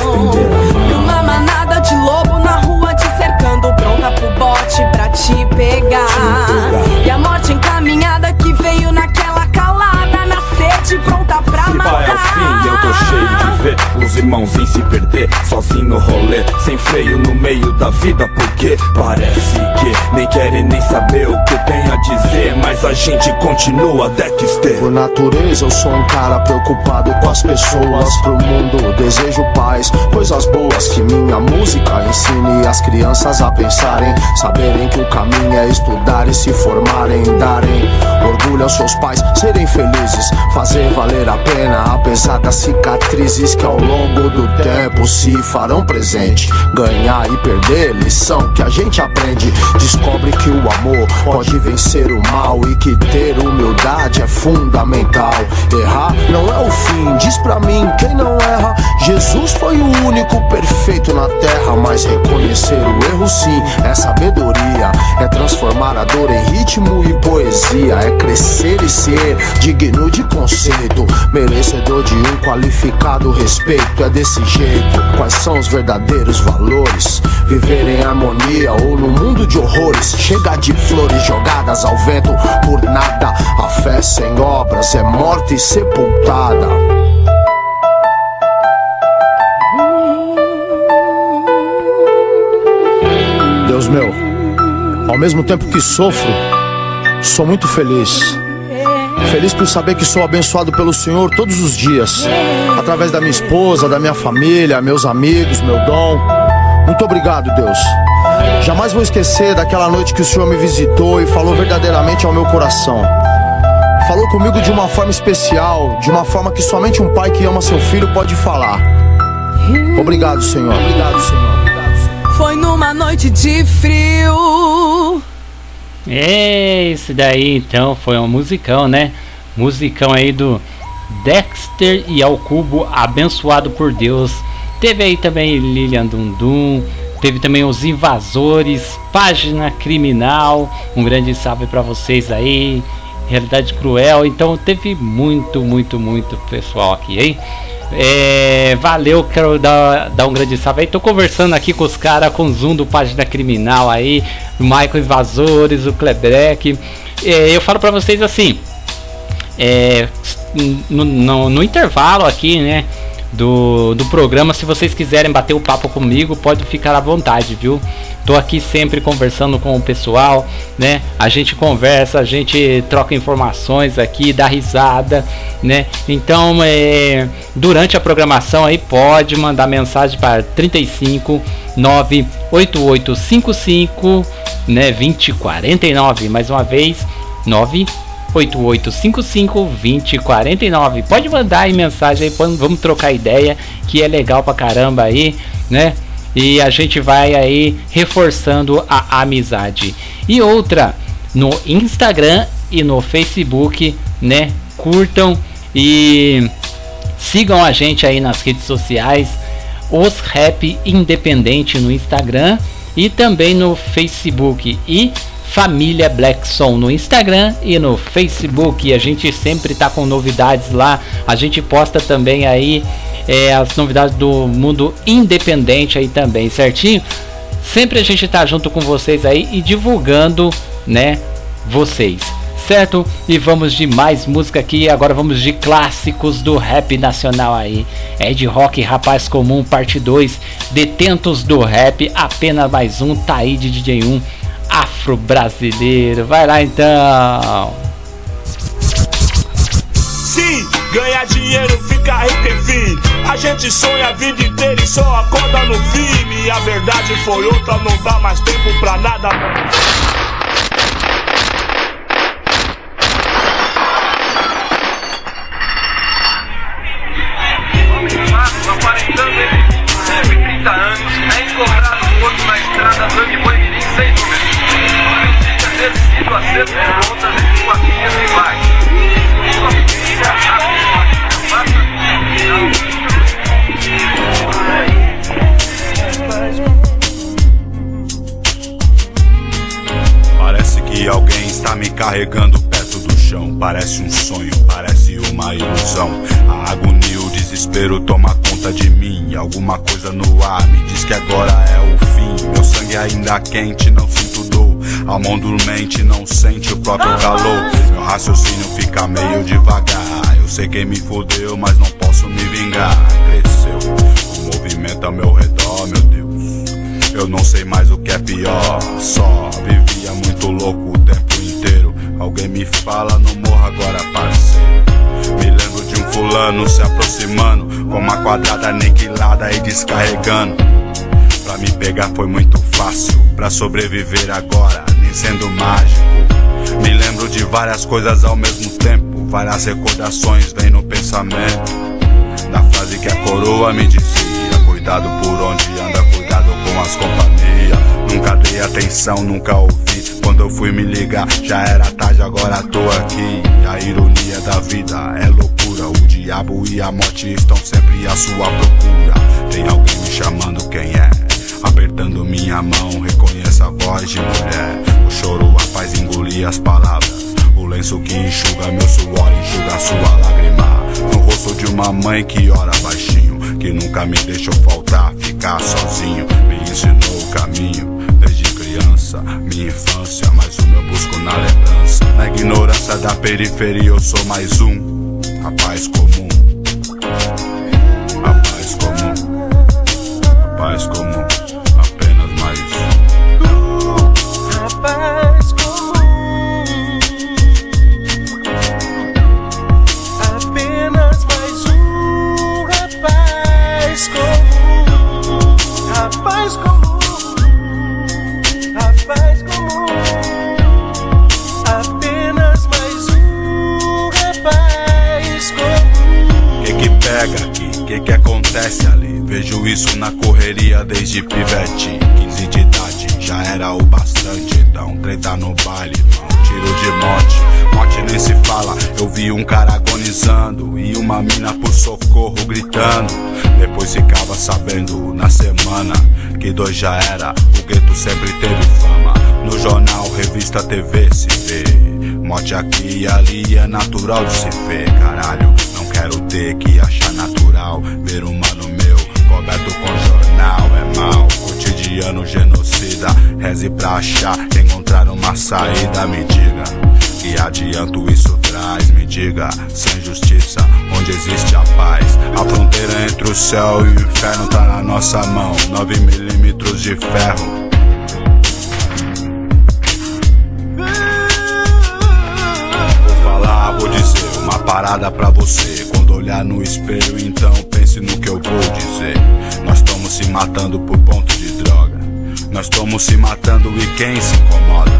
E uma manada de lobo na rua te cercando, pronta pro bote pra te pegar. E a morte encaminhada que veio naquela calada, na sede, pronta pra matar. Fim, eu tô cheio de ver os irmãos em se perder, sozinho no rolê, sem freio no meio da vida, porque parece que nem querem nem saber o que tem a dizer, mas a gente continua Dexter. Por natureza eu sou um cara preocupado com as pessoas pro mundo Desejo paz, coisas boas que minha música ensine as crianças a pensarem Saberem que o caminho é estudar e se formarem Darem orgulho aos seus pais, serem felizes Fazer valer a pena apesar das cicatrizes Que ao longo do tempo se farão presente. Ganhar e perder, lição que a gente aprende. Descobre que o amor pode vencer o mal E que ter humildade é fundamental. Errar não é o fim, diz pra mim quem não erra. Jesus foi o único perfeito na terra, mas reconhecer o erro sim é sabedoria. É transformar a dor em ritmo e poesia. É crescer e ser digno de conceito, merecedor de um qualificado respeito. É desse jeito. Quais são os verdadeiros valores? Viver em harmonia ou no mundo de horrores? Chega de flores jogadas ao vento por nada. A fé sem obras é morte e sepultada. Deus meu, ao mesmo tempo que sofro, sou muito feliz. Feliz por saber que sou abençoado pelo Senhor todos os dias, através da minha esposa, da minha família, meus amigos, meu dom. Muito obrigado, Deus. Jamais vou esquecer daquela noite que o Senhor me visitou e falou verdadeiramente ao meu coração. Falou comigo de uma forma especial, de uma forma que somente um pai que ama seu filho pode falar. Obrigado, Senhor. Obrigado, Senhor. Foi numa noite de frio. Esse daí então foi um musicão, né? Musicão aí do Dexter e ao Cubo, abençoado por Deus. Teve aí também Lilian Dundum, teve também os Invasores, Página Criminal. Um grande salve para vocês aí. Realidade Cruel. Então teve muito, muito, muito pessoal aqui, hein? É, valeu, quero dar, dar um grande salve aí. Tô conversando aqui com os caras, com o Zoom do Página Criminal aí, o Michael Invasores, o Klebrek. É, eu falo para vocês assim, é, no, no, no intervalo aqui, né? Do, do programa. Se vocês quiserem bater o papo comigo, pode ficar à vontade, viu? Tô aqui sempre conversando com o pessoal, né? A gente conversa, a gente troca informações aqui, dá risada, né? Então, é, durante a programação aí pode mandar mensagem para 35 98855 né 2049, mais uma vez 9 88552049. Pode mandar aí mensagem aí, vamos trocar ideia, que é legal pra caramba aí, né? E a gente vai aí reforçando a amizade. E outra, no Instagram e no Facebook, né? Curtam e sigam a gente aí nas redes sociais, os Rap Independente no Instagram e também no Facebook e Família Blackson no Instagram e no Facebook. A gente sempre tá com novidades lá. A gente posta também aí é, as novidades do mundo independente aí também, certinho? Sempre a gente tá junto com vocês aí e divulgando, né, vocês. Certo? E vamos de mais música aqui. Agora vamos de clássicos do rap nacional aí. É de rock Rapaz Comum, parte 2. Detentos do rap, apenas mais um. Tá aí de DJ 1 afro-brasileiro. Vai lá então. Sim, ganhar dinheiro, ficar rico, enfim. A gente sonha a vida inteira e só acorda no fim. E a verdade foi outra, não dá mais tempo pra nada. Parece que alguém está me carregando perto do chão. Parece um sonho, parece uma ilusão. A agonia o desespero toma conta de mim. Alguma coisa no ar me diz que agora é o fim. Meu sangue ainda quente, não dor. A mão dormente não sente o próprio calor. Meu raciocínio fica meio devagar. Eu sei quem me fodeu, mas não posso me vingar. Cresceu o movimento ao meu redor, meu Deus. Eu não sei mais o que é pior. Só vivia muito louco o tempo inteiro. Alguém me fala, não morra agora, parceiro. Me lembro de um fulano se aproximando, com uma quadrada aniquilada e descarregando. Pra me pegar foi muito fácil, pra sobreviver agora, sendo mágico. Me lembro de várias coisas ao mesmo tempo, várias recordações vêm no pensamento. Na frase que a coroa me dizia: Cuidado por onde anda, cuidado com as companhias. Nunca dei atenção, nunca ouvi. Quando eu fui me ligar, já era tarde, agora tô aqui. A ironia da vida é loucura, o dia diabo e a morte estão sempre à sua procura. Tem alguém me chamando, quem é? Apertando minha mão, reconheça a voz de mulher. O choro a faz engolir as palavras. O lenço que enxuga meu suor, enxuga sua lágrima. No rosto de uma mãe que ora baixinho, que nunca me deixou faltar, ficar sozinho. Me ensinou o caminho desde criança, minha infância, mas o meu busco na lembrança. Na ignorância da periferia, eu sou mais um, rapaz comum. Acontece ali? Vejo isso na correria desde pivete. 15 de idade, já era o bastante. Então treta no baile, irmão, tiro de morte. Morte nem se fala, eu vi um cara agonizando E uma mina por socorro gritando. Depois ficava sabendo na semana Que dois já era, o gueto sempre teve fama. No jornal, revista, TV se vê. Morte aqui e ali é natural de se ver, caralho. Não quero ter que achar natural ver um mano meu coberto com jornal. É mal, cotidiano genocida. Reze pra achar, encontrar uma saída. Me diga que adianto isso traz. Me diga, sem justiça, onde existe a paz. A fronteira entre o céu e o inferno tá na nossa mão. 9 milímetros de ferro. Vou falar, vou dizer uma parada pra você. Olhar no espelho, então pense no que eu vou dizer. Nós estamos se matando por ponto de droga. Nós estamos se matando e quem se incomoda?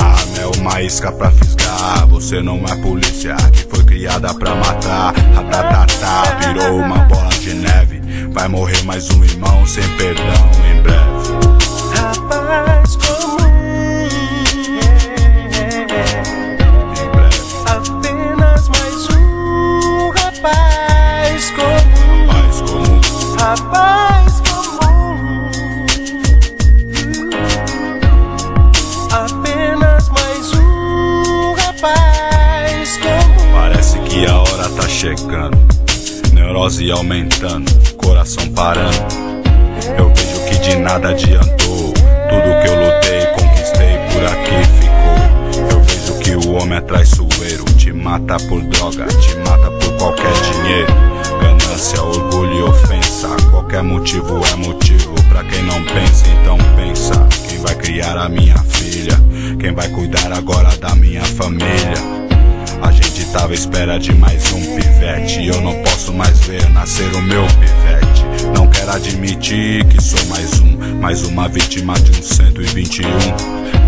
A arma é uma isca pra fisgar. Você não é polícia que foi criada pra matar. Ratatatá, virou uma bola de neve. Vai morrer mais um irmão sem perdão em breve. Rapaz chegando. Neurose aumentando, coração parando. Eu vejo que de nada adiantou. Tudo que eu lutei, conquistei, por aqui ficou. Eu vejo que o homem é traiçoeiro. Te mata por droga, te mata por qualquer dinheiro. Ganância, orgulho e ofensa. Qualquer motivo é motivo pra quem não pensa, então pensa. Quem vai criar a minha filha? Quem vai cuidar agora da minha família? A gente tava à espera de mais um pivete. Eu não posso mais ver nascer o meu pivete. Não quero admitir que sou mais um, mais uma vítima de um 121.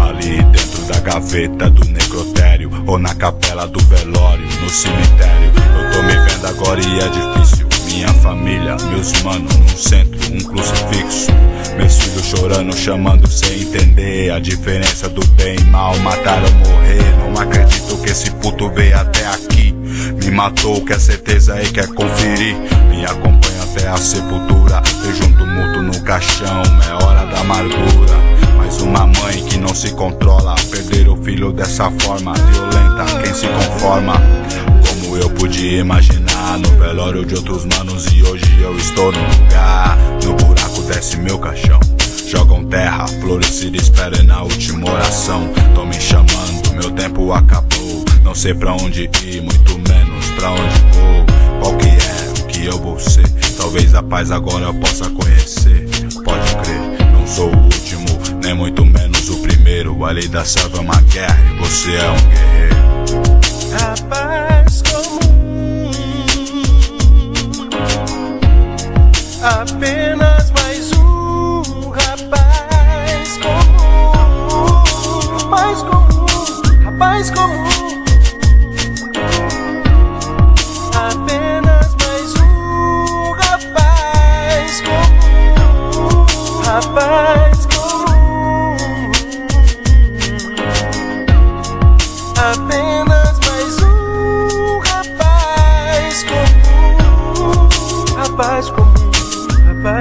Ali dentro da gaveta do necrotério, ou na capela do velório, no cemitério. Eu tô me vendo agora e é difícil. Minha família, meus manos, num centro, um crucifixo. Meus filhos chorando, chamando sem entender a diferença do bem e mal. Matar ou morrer, não acredito que esse puto veio até aqui. Me matou, quer certeza e quer conferir. Me acompanha até a sepultura. Vejo um tumulto no caixão, é hora da amargura. Mais uma mãe que não se controla. Perder o filho dessa forma violenta, quem se conforma? Como eu podia imaginar no velório de outros manos e hoje eu estou no lugar. No buraco desce meu caixão. Jogam terra, florescida, espera na última oração. Tô me chamando, meu tempo acabou. Não sei pra onde ir, muito menos pra onde vou. Qual que é o que eu vou ser? Talvez a paz agora eu possa conhecer. Pode crer, não sou o último, nem muito menos o primeiro. A lei da selva é uma guerra e você é um guerreiro. Rapaz apenas mais um rapaz comum, rapaz comum, rapaz comum.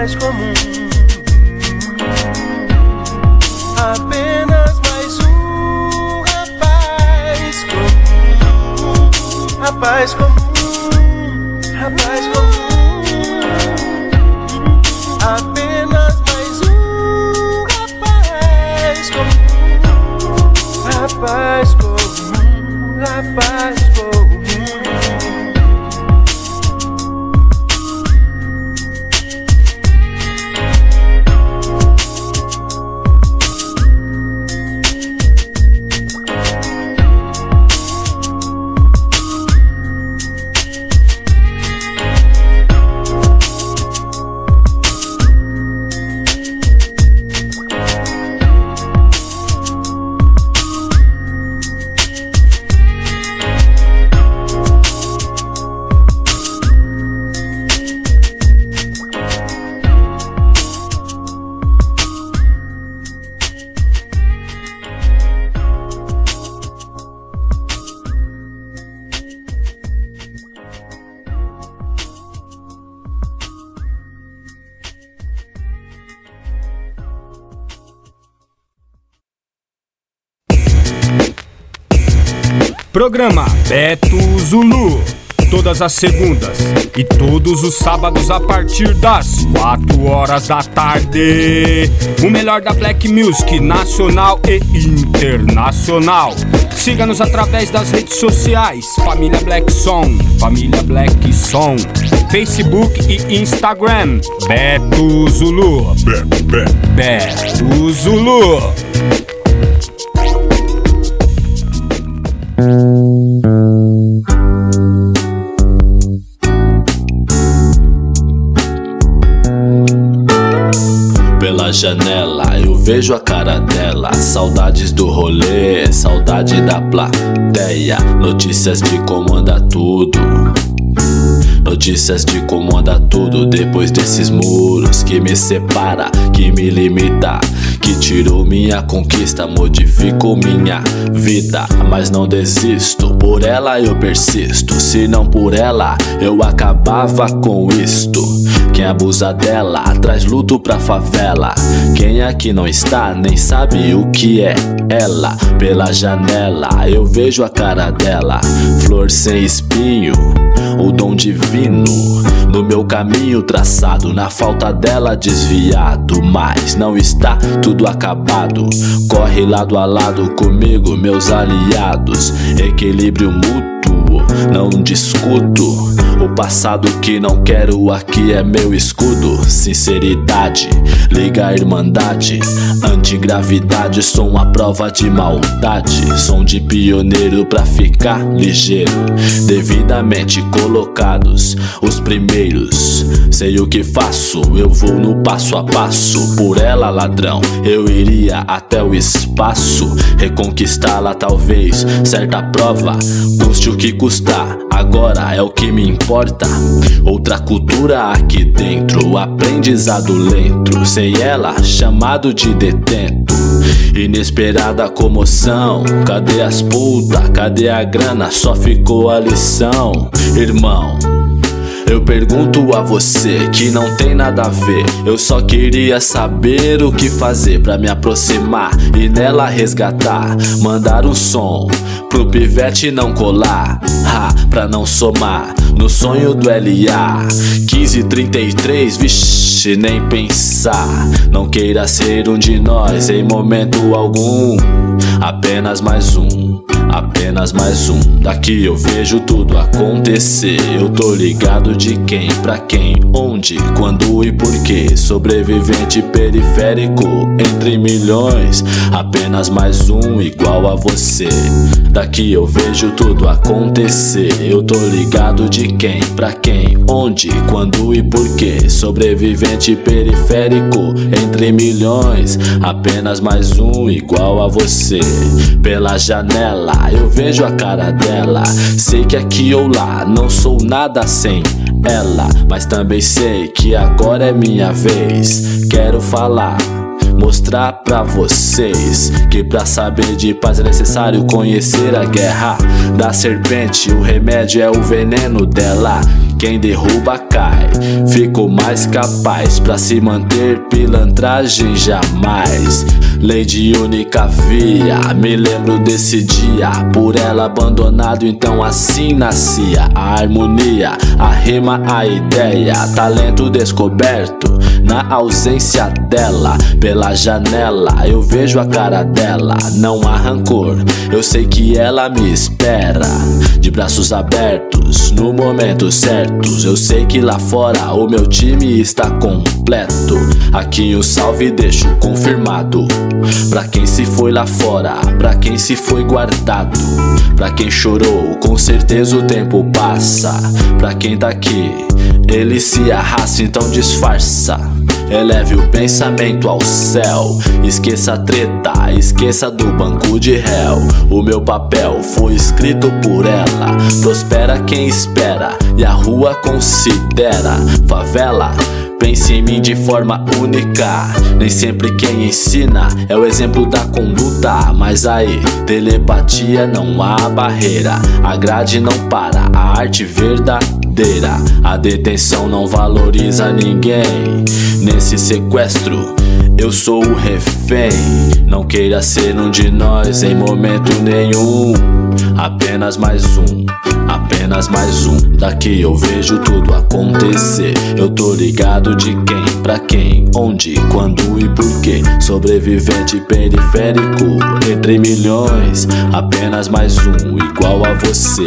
Rapaz comum. Apenas mais um rapaz comum, rapaz comum, rapaz comum. Apenas mais um rapaz comum, rapaz comum, rapaz. Programa Beto Zulu. Todas as segundas e todos os sábados a partir das 4 horas da tarde. O melhor da Black Music nacional e internacional. Siga-nos através das redes sociais: Família Black Song, Família Black Song, Facebook e Instagram. Beto Zulu. Beto Zulu. Vejo a cara dela. Saudades do rolê, saudade da plateia. Notícias de como anda tudo. Notícias de como anda tudo depois desses muros que me separa, que me limita, que tirou minha conquista, modificou minha vida, mas não desisto. Por ela eu persisto, se não por ela eu acabava com isto. Quem abusa dela traz luto pra favela. Quem aqui não está nem sabe o que é ela. Pela janela eu vejo a cara dela, flor sem espinho o dom divino. No meu caminho traçado, na falta dela desviado, mas não está tudo acabado. Corre lado a lado comigo, meus aliados, equilíbrio mútuo, não discuto. O passado que não quero aqui é meu escudo. Sinceridade, liga a irmandade. Antigravidade, sou uma prova de maldade. Som de pioneiro pra ficar ligeiro. Devidamente colocados, os primeiros. Sei o que faço, eu vou no passo a passo. Por ela, ladrão, eu iria até o espaço. Reconquistá-la, talvez. Certa prova, custe o que Agora é o que me importa. Outra cultura aqui dentro, aprendizado lento. Sem ela, chamado de detento. Inesperada comoção. Cadê as puta? Cadê a grana? Só ficou a lição, irmão. Eu pergunto a você que não tem nada a ver. Eu só queria saber o que fazer pra me aproximar e nela resgatar. Mandar um som pro pivete não colar, ha, pra não somar. No sonho do LA 1533, vixe, nem pensar. Não queira ser um de nós em momento algum. Apenas mais um. Apenas mais um, daqui eu vejo tudo acontecer. Eu tô ligado de quem, pra quem, onde, quando e porquê. Sobrevivente periférico entre milhões. Apenas mais um igual a você. Daqui eu vejo tudo acontecer. Eu tô ligado de quem, pra quem, onde, quando e porquê. Sobrevivente periférico entre milhões. Apenas mais um igual a você. Pela janela eu vejo a cara dela. Sei que aqui ou lá não sou nada sem ela, mas também sei que agora é minha vez. Quero falar mostrar pra vocês que pra saber de paz é necessário conhecer a guerra da serpente. O remédio é o veneno dela. Quem derruba cai, fico mais capaz pra se manter pilantragem jamais. Lei de única via, me lembro desse dia, por ela abandonado, então assim nascia a harmonia, a rima, a ideia, talento descoberto. Na ausência dela, pela janela, eu vejo a cara dela, não há rancor. Eu sei que ela me espera, de braços abertos, no momento certo. Eu sei que lá fora o meu time está completo. Aqui o salve deixo confirmado. Pra quem se foi lá fora, pra quem se foi guardado. Pra quem chorou, com certeza o tempo passa. Pra quem tá aqui, ele se arrasta, então disfarça. Eleve o pensamento ao céu. Esqueça a treta, esqueça do banco de réu. O meu papel foi escrito por ela. Prospera quem espera e a rua considera. Favela. Pense em mim de forma única. Nem sempre quem ensina é o exemplo da conduta. Mas aí, telepatia não há barreira. A grade não para, a arte verdadeira. A detenção não valoriza ninguém. Nesse sequestro, eu sou o refém. Não queira ser um de nós em momento nenhum. Apenas mais um, apenas mais um. Daqui eu vejo tudo acontecer. Eu tô ligado de quem, pra quem, onde, quando e porquê. Sobrevivente periférico entre milhões. Apenas mais um, igual a você.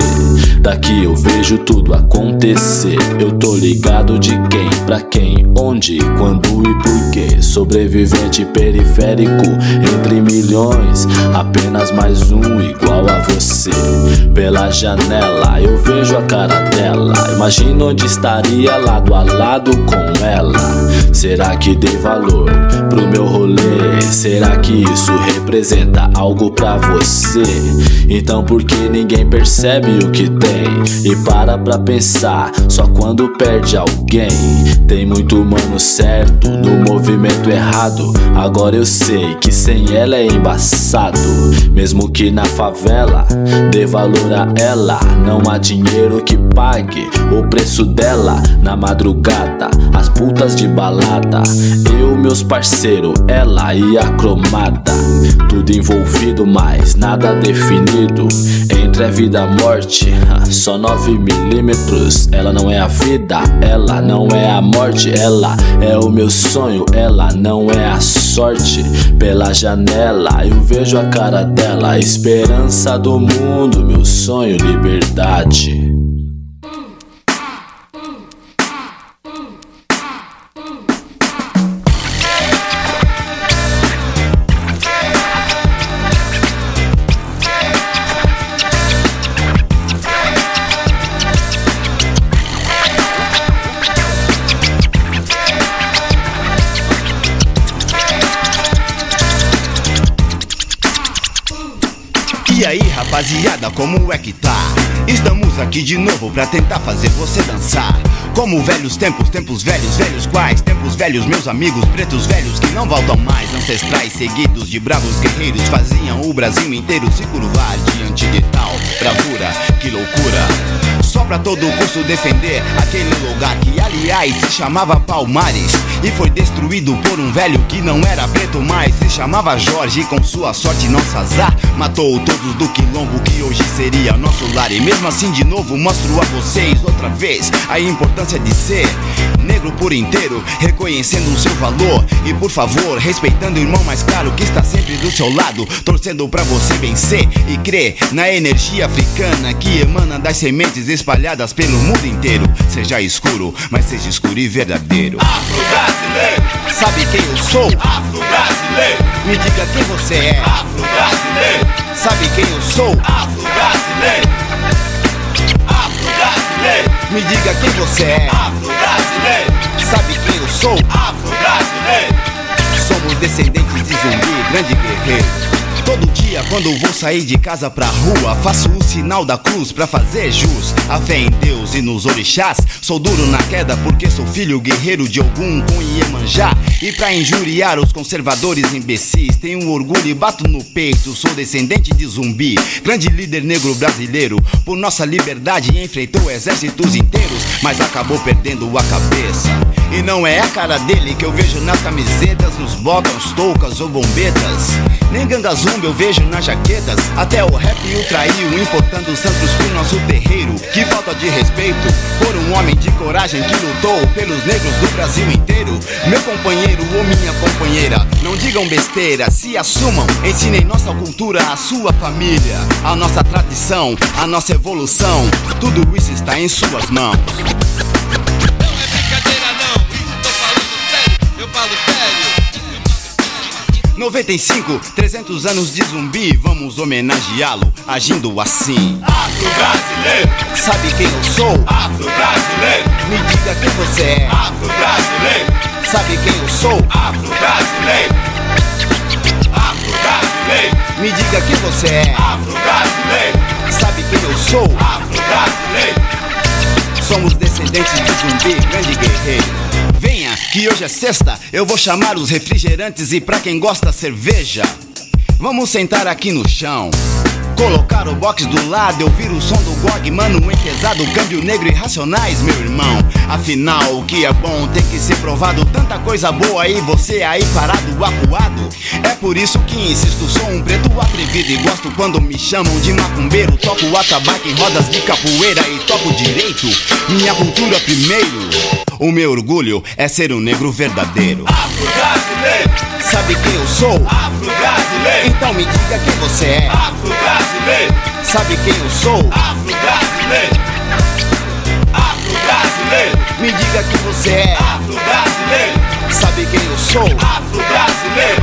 Daqui eu vejo tudo acontecer. Eu tô ligado de quem, pra quem, onde, quando e porquê. Sobrevivente periférico entre milhões. Apenas mais um, igual a você. Pela janela eu vejo a cara dela. Imagino onde estaria lado a lado com ela. Será que dei valor pro meu rolê? Será que isso representa algo pra você? Então por que ninguém percebe o que tem? E para pra pensar só quando perde alguém. Tem muito humano certo no movimento errado. Agora eu sei que sem ela é embaçado. Mesmo que na favela dê valor a ela, não há dinheiro que pague o preço dela. Na madrugada, as putas de balada, eu, meus parceiros, ela e a cromada. Tudo envolvido, mas nada definido. Entre a vida e a morte, só 9 milímetros. Ela não é a vida, ela não é a morte, ela é o meu sonho, ela não é a sorte. Pela janela eu vejo a cara dela, esperança do mundo, meu sonho, liberdade. Rapaziada, como é que tá? Estamos aqui de novo pra tentar fazer você dançar. Como velhos tempos, tempos velhos, velhos quais? Tempos velhos, meus amigos, pretos velhos que não voltam mais. Ancestrais seguidos de bravos guerreiros faziam o Brasil inteiro se curvar diante de tal bravura. Que loucura! Só pra todo custo defender aquele lugar que, aliás, se chamava Palmares e foi destruído por um velho que não era preto mais. Se chamava Jorge e, com sua sorte, nosso azar, matou todos do quilombo que hoje seria nosso lar. E mesmo assim, de novo, mostro a vocês outra vez a importância de ser negro por inteiro, reconhecendo o seu valor e, por favor, respeitando o irmão mais claro que está sempre do seu lado, torcendo pra você vencer e crer na energia africana que emana das sementes espalhadas pelo mundo inteiro. Seja escuro, mas seja escuro e verdadeiro. Afro-brasileiro, Sabe quem eu sou? Afro-brasileiro, Me diga quem você é. Afro-brasileiro, Sabe quem eu sou? Afro-brasileiro, Afro-brasileiro, Me diga quem você é. Afro-brasileiro, Sabe quem eu sou? Afro-brasileiro. Somos descendentes de zumbi, grande guerreiro. Todo dia quando vou sair de casa pra rua, faço o sinal da cruz pra fazer jus. A fé em Deus e nos orixás. Sou duro na queda porque sou filho guerreiro de algum com Iemanjá. E pra injuriar os conservadores imbecis, tenho orgulho e bato no peito. Sou descendente de zumbi, grande líder negro brasileiro. Por nossa liberdade enfrentou exércitos inteiros, mas acabou perdendo a cabeça. E não é a cara dele que eu vejo nas camisetas, nos botões, toucas ou bombetas. Nem ganga zumbi eu vejo nas jaquetas. Até o rap o traiu, importando santos pro nosso terreiro. Que falta de respeito por um homem de coragem que lutou pelos negros do Brasil inteiro. Meu companheiro ou minha companheira, não digam besteira, se assumam. Ensinem nossa cultura à sua família, a nossa tradição, a nossa evolução. Tudo isso está em suas mãos. Eu falo sério. 95, 300 anos de zumbi, vamos homenageá-lo agindo assim. Afro-brasileiro, Sabe quem eu sou? afro-brasileiro, Me diga quem você é. afro-brasileiro, Sabe quem eu sou? afro-brasileiro, afro-brasileiro, Me diga quem você é. afro-brasileiro, Sabe quem eu sou? afro-brasileiro. Somos descendentes de zumbi, grande guerreiro. Venha, que hoje é sexta, eu vou chamar os refrigerantes e pra quem gosta cerveja. Vamos sentar aqui no chão. Colocar o box do lado, eu viro o som do GOG, mano, em pesado, câmbio negro e racionais, meu irmão. Afinal, o que é bom tem que ser provado, tanta coisa boa aí, você aí parado, acuado. É por isso que insisto, sou um preto atrevido e gosto quando me chamam de macumbeiro. Toco atabaque em rodas de capoeira e toco direito, minha cultura primeiro. O meu orgulho é ser um negro verdadeiro. Afro-brasileiro, Sabe quem eu sou? afro-brasileiro, Então me diga quem você é. afro-brasileiro, Sabe quem eu sou? afro-brasileiro, afro-brasileiro, Me diga quem você é. afro-brasileiro, Sabe quem eu sou? afro-brasileiro.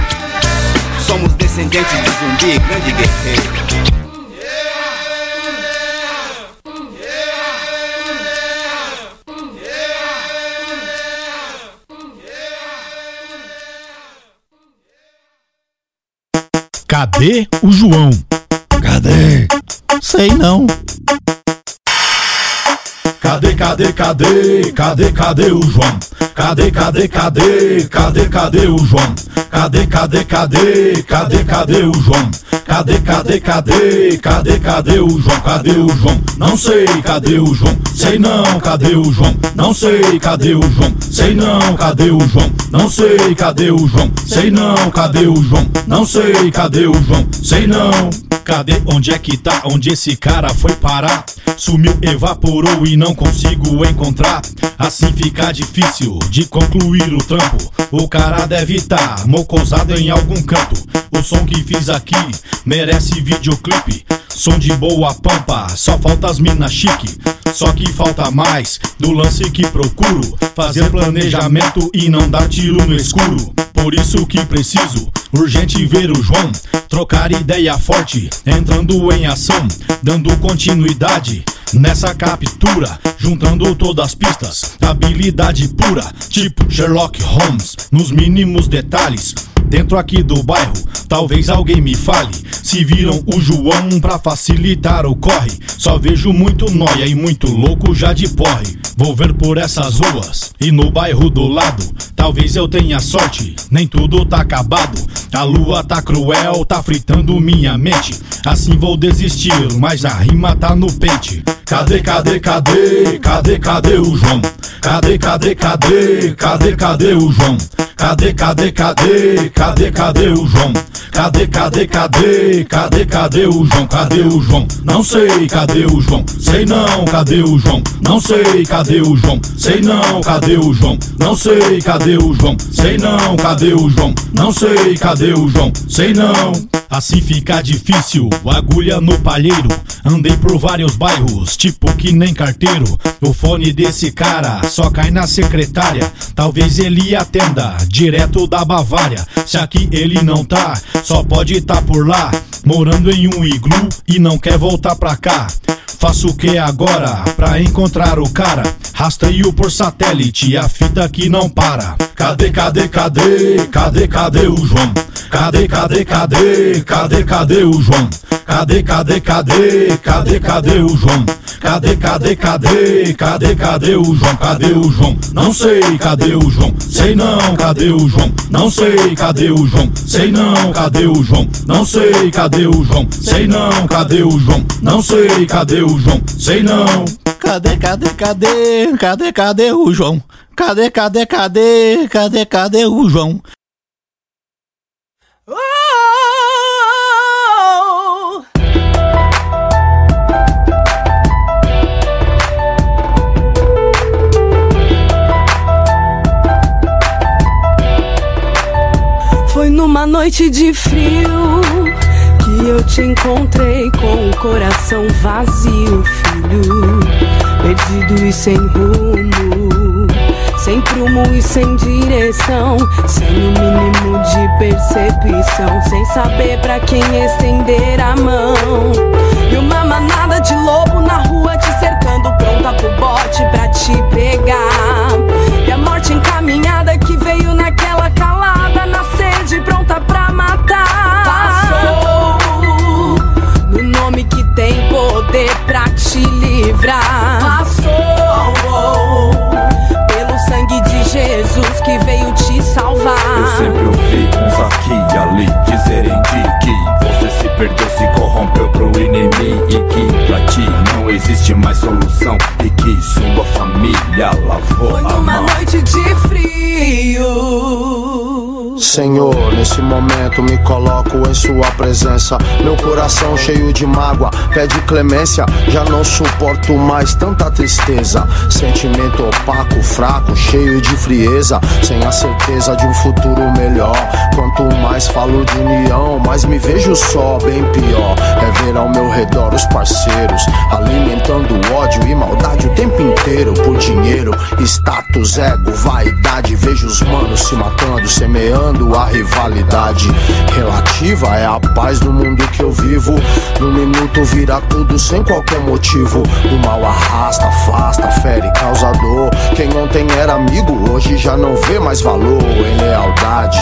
Somos descendentes de zumbi, grande guerreiro. Cadê o João? Cadê? Sei não. Cadê, cadê, cadê? Cadê, cadê o João? Cadê, cadê, cadê? Cadê, cadê o João? Cadê, cadê, cadê? Cadê, cadê o João? Cadê, cadê, cadê? Cadê, cadê o João? Cadê o João? Não sei, cadê o João? Sei não, cadê o João? Não sei, cadê o João? Sei não, cadê o João? Não sei, cadê o João? Sei não, cadê o João? Não sei, cadê o João? Sei não. Cadê onde é que tá? Onde esse cara foi parar? Sumiu, evaporou e não consigo encontrar. Assim fica difícil de concluir o trampo. O cara deve estar tá mocosado em algum canto. O som que fiz aqui merece videoclipe. Som de boa pampa, só falta as mina chique. Só que falta mais do lance que procuro. Fazer planejamento e não dar tiro no escuro. Por isso que preciso, urgente ver o João. Trocar ideia forte, entrando em ação, dando continuidade. Nessa captura, juntando todas as pistas, habilidade pura, tipo Sherlock Holmes, nos mínimos detalhes. Dentro aqui do bairro, talvez alguém me fale. Se viram o João pra facilitar o corre. Só vejo muito noia e muito louco já de porre. Vou ver por essas ruas e no bairro do lado. Talvez eu tenha sorte, nem tudo tá acabado. A lua tá cruel, tá fritando minha mente. Assim vou desistir, mas a rima tá no pente. Cadê, cadê, cadê? Cadê, cadê o João? Cadê, cadê, cadê? Cadê, cadê o João? Cadê, cadê, cadê? Cadê, cadê o João? Cadê, cadê, cadê? Cadê, cadê o João? Cadê o João? Não sei, cadê o João? Sei não, cadê o João? Não sei, cadê o João? Sei não, cadê o João? Não sei, cadê o João? Sei não, cadê o João? Não sei, cadê o João? Sei não. Assim fica difícil, agulha no palheiro. Andei por vários bairros, tipo que nem carteiro. O fone desse cara só cai na secretária. Talvez ele atenda direto da Bavária. Se aqui ele não tá, só pode tá por lá. Morando em um iglu e não quer voltar pra cá. Faço o que agora pra encontrar o cara? Rastreio por satélite, a fita que não para. Cadê, cadê, cadê? Cadê, cadê o João? Cadê, cadê, cadê? Cadê, cadê o João? Cadê, cadê, cadê? Cadê, cadê o João? Cadê, cadê, cadê? Cadê, cadê o João? Cadê o João? Não sei, cadê o João? Sei não, cadê o João? Não sei, cadê o João? Sei não, cadê o João? Não sei, cadê o João? Sei não, cadê o João? Não sei, cadê o João? Sei não. Cadê, cadê, cadê? Cadê, cadê o João? Cadê, cadê, cadê? Cadê, cadê o João? Noite de frio que eu te encontrei com o coração vazio, filho. Perdido e sem rumo, sem prumo e sem direção, sem o mínimo de percepção, sem saber pra quem estender a mão. E uma manada de lobo na rua te cercando, pronta pro bote pra te pegar. E a morte encaminhada Passou pelo sangue de Jesus que veio te salvar. Eu sempre ouvi uns aqui e ali dizerem de que você se perdeu, se corrompeu pro inimigo e que pra ti não existe mais solução e que sua família lavou Foi a numa mão. noite de frio. Senhor, nesse momento me coloco em sua presença. Meu coração cheio de mágoa, pede clemência. Já não suporto mais tanta tristeza. Sentimento opaco, fraco, cheio de frieza. Sem a certeza de um futuro melhor. Quanto mais falo de união, mais me vejo só, bem pior. É ver ao meu redor os parceiros alimentando ódio e maldade o tempo inteiro por dinheiro, status, ego, vaidade. Vejo os manos se matando, semeando a rivalidade relativa. É a paz do mundo que eu vivo. No minuto vira tudo sem qualquer motivo. O mal arrasta, afasta, fere, causa dor. Quem ontem era amigo, hoje já não vê mais valor em lealdade,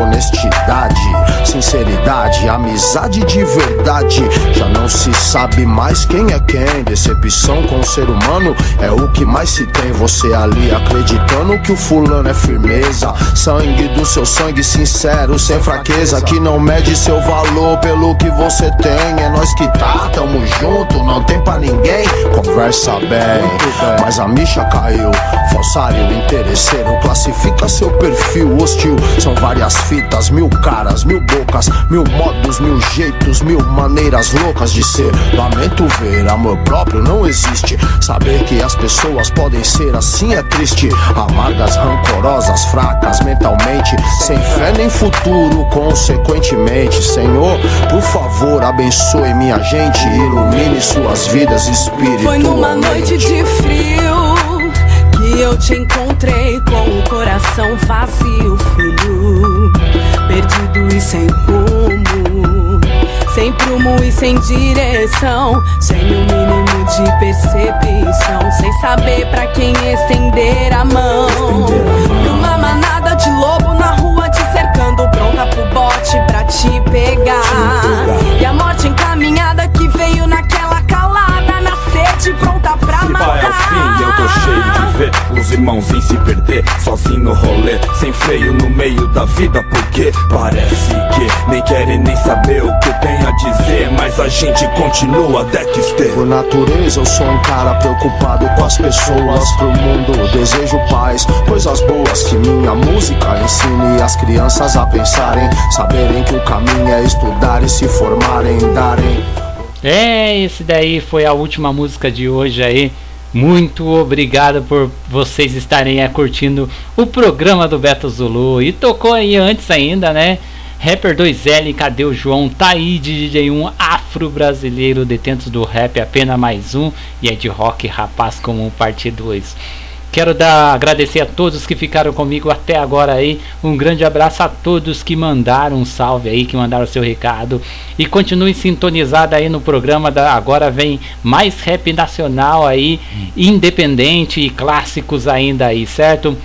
honestidade, sinceridade, amizade de verdade. Já não se sabe mais quem é quem. Decepção com o ser humano é o que mais se tem. Você ali acreditando que o fulano é firmeza. Sangue do seu sangue sincero, sem fraqueza. Que não mede seu valor pelo que você tem. É nós que tá, tamo junto, não tem pra ninguém. Conversa bem, mas a micha caiu. Falsário, interesseiro, classifica seu perfil hostil. São várias fitas, mil caras, mil bocas, mil modos, mil jeitos, mil maneiras loucas de ser. Lamento ver, amor próprio não existe. Saber que as pessoas podem ser assim é triste. Amargas, rancorosas, fracas mentalmente, sem fé nem futuro, consequentemente. Senhor, por favor, abençoe minha gente, ilumine suas vidas espiritualmente. Foi numa noite de frio que eu te encontrei com o coração vazio, filho. Perdido e sem rumo, sem prumo e sem direção, sem o mínimo de percepção, sem saber pra quem estender a mão. E uma manada de lobo na rua te cercando, pronta pro bote pra te pegar. E a morte encaminhada que veio naquela calada, na sede, pronta pra é o matar. Os irmãos em se perder, sozinho no rolê, sem freio no meio da vida, porque parece que nem querem nem saber o que tenho a dizer, mas a gente continua Dexter. Por natureza eu sou um cara preocupado com as pessoas pro mundo Desejo paz, coisas boas que minha música ensine as crianças a pensarem Saberem que o caminho é estudar e se formarem, darem É, esse daí foi a última música de hoje aí. Muito obrigado por vocês estarem curtindo o programa do Beto Zulu. E tocou aí antes ainda, né? Rapper 2L, cadê o João? Tá aí de DJ1 afro-brasileiro, detentos do rap, apenas mais um. E é de rock, rapaz comum, parte 2. Quero dar agradecer a todos que ficaram comigo até agora aí. Um grande abraço a todos que mandaram um salve aí, que mandaram seu recado. E continue sintonizado aí no programa da agora vem mais rap nacional aí, independente e clássicos ainda aí, certo?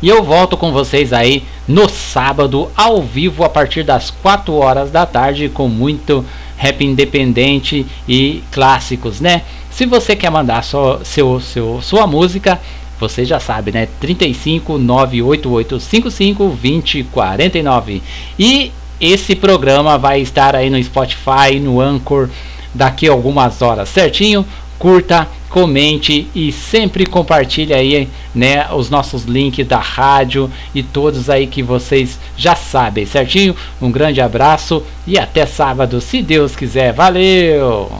E eu volto com vocês aí no sábado, ao vivo, a partir das 4 horas da tarde, com muito rap independente e clássicos, né? Se você quer mandar sua, seu, seu, sua música, você já sabe, né? 35 98855 2049. E esse programa vai estar aí no Spotify, no Anchor, daqui a algumas horas, certinho? Curta, comente e sempre compartilhe aí, né, os nossos links da rádio e todos aí que vocês já sabem, certinho? Um grande abraço e até sábado, se Deus quiser. Valeu!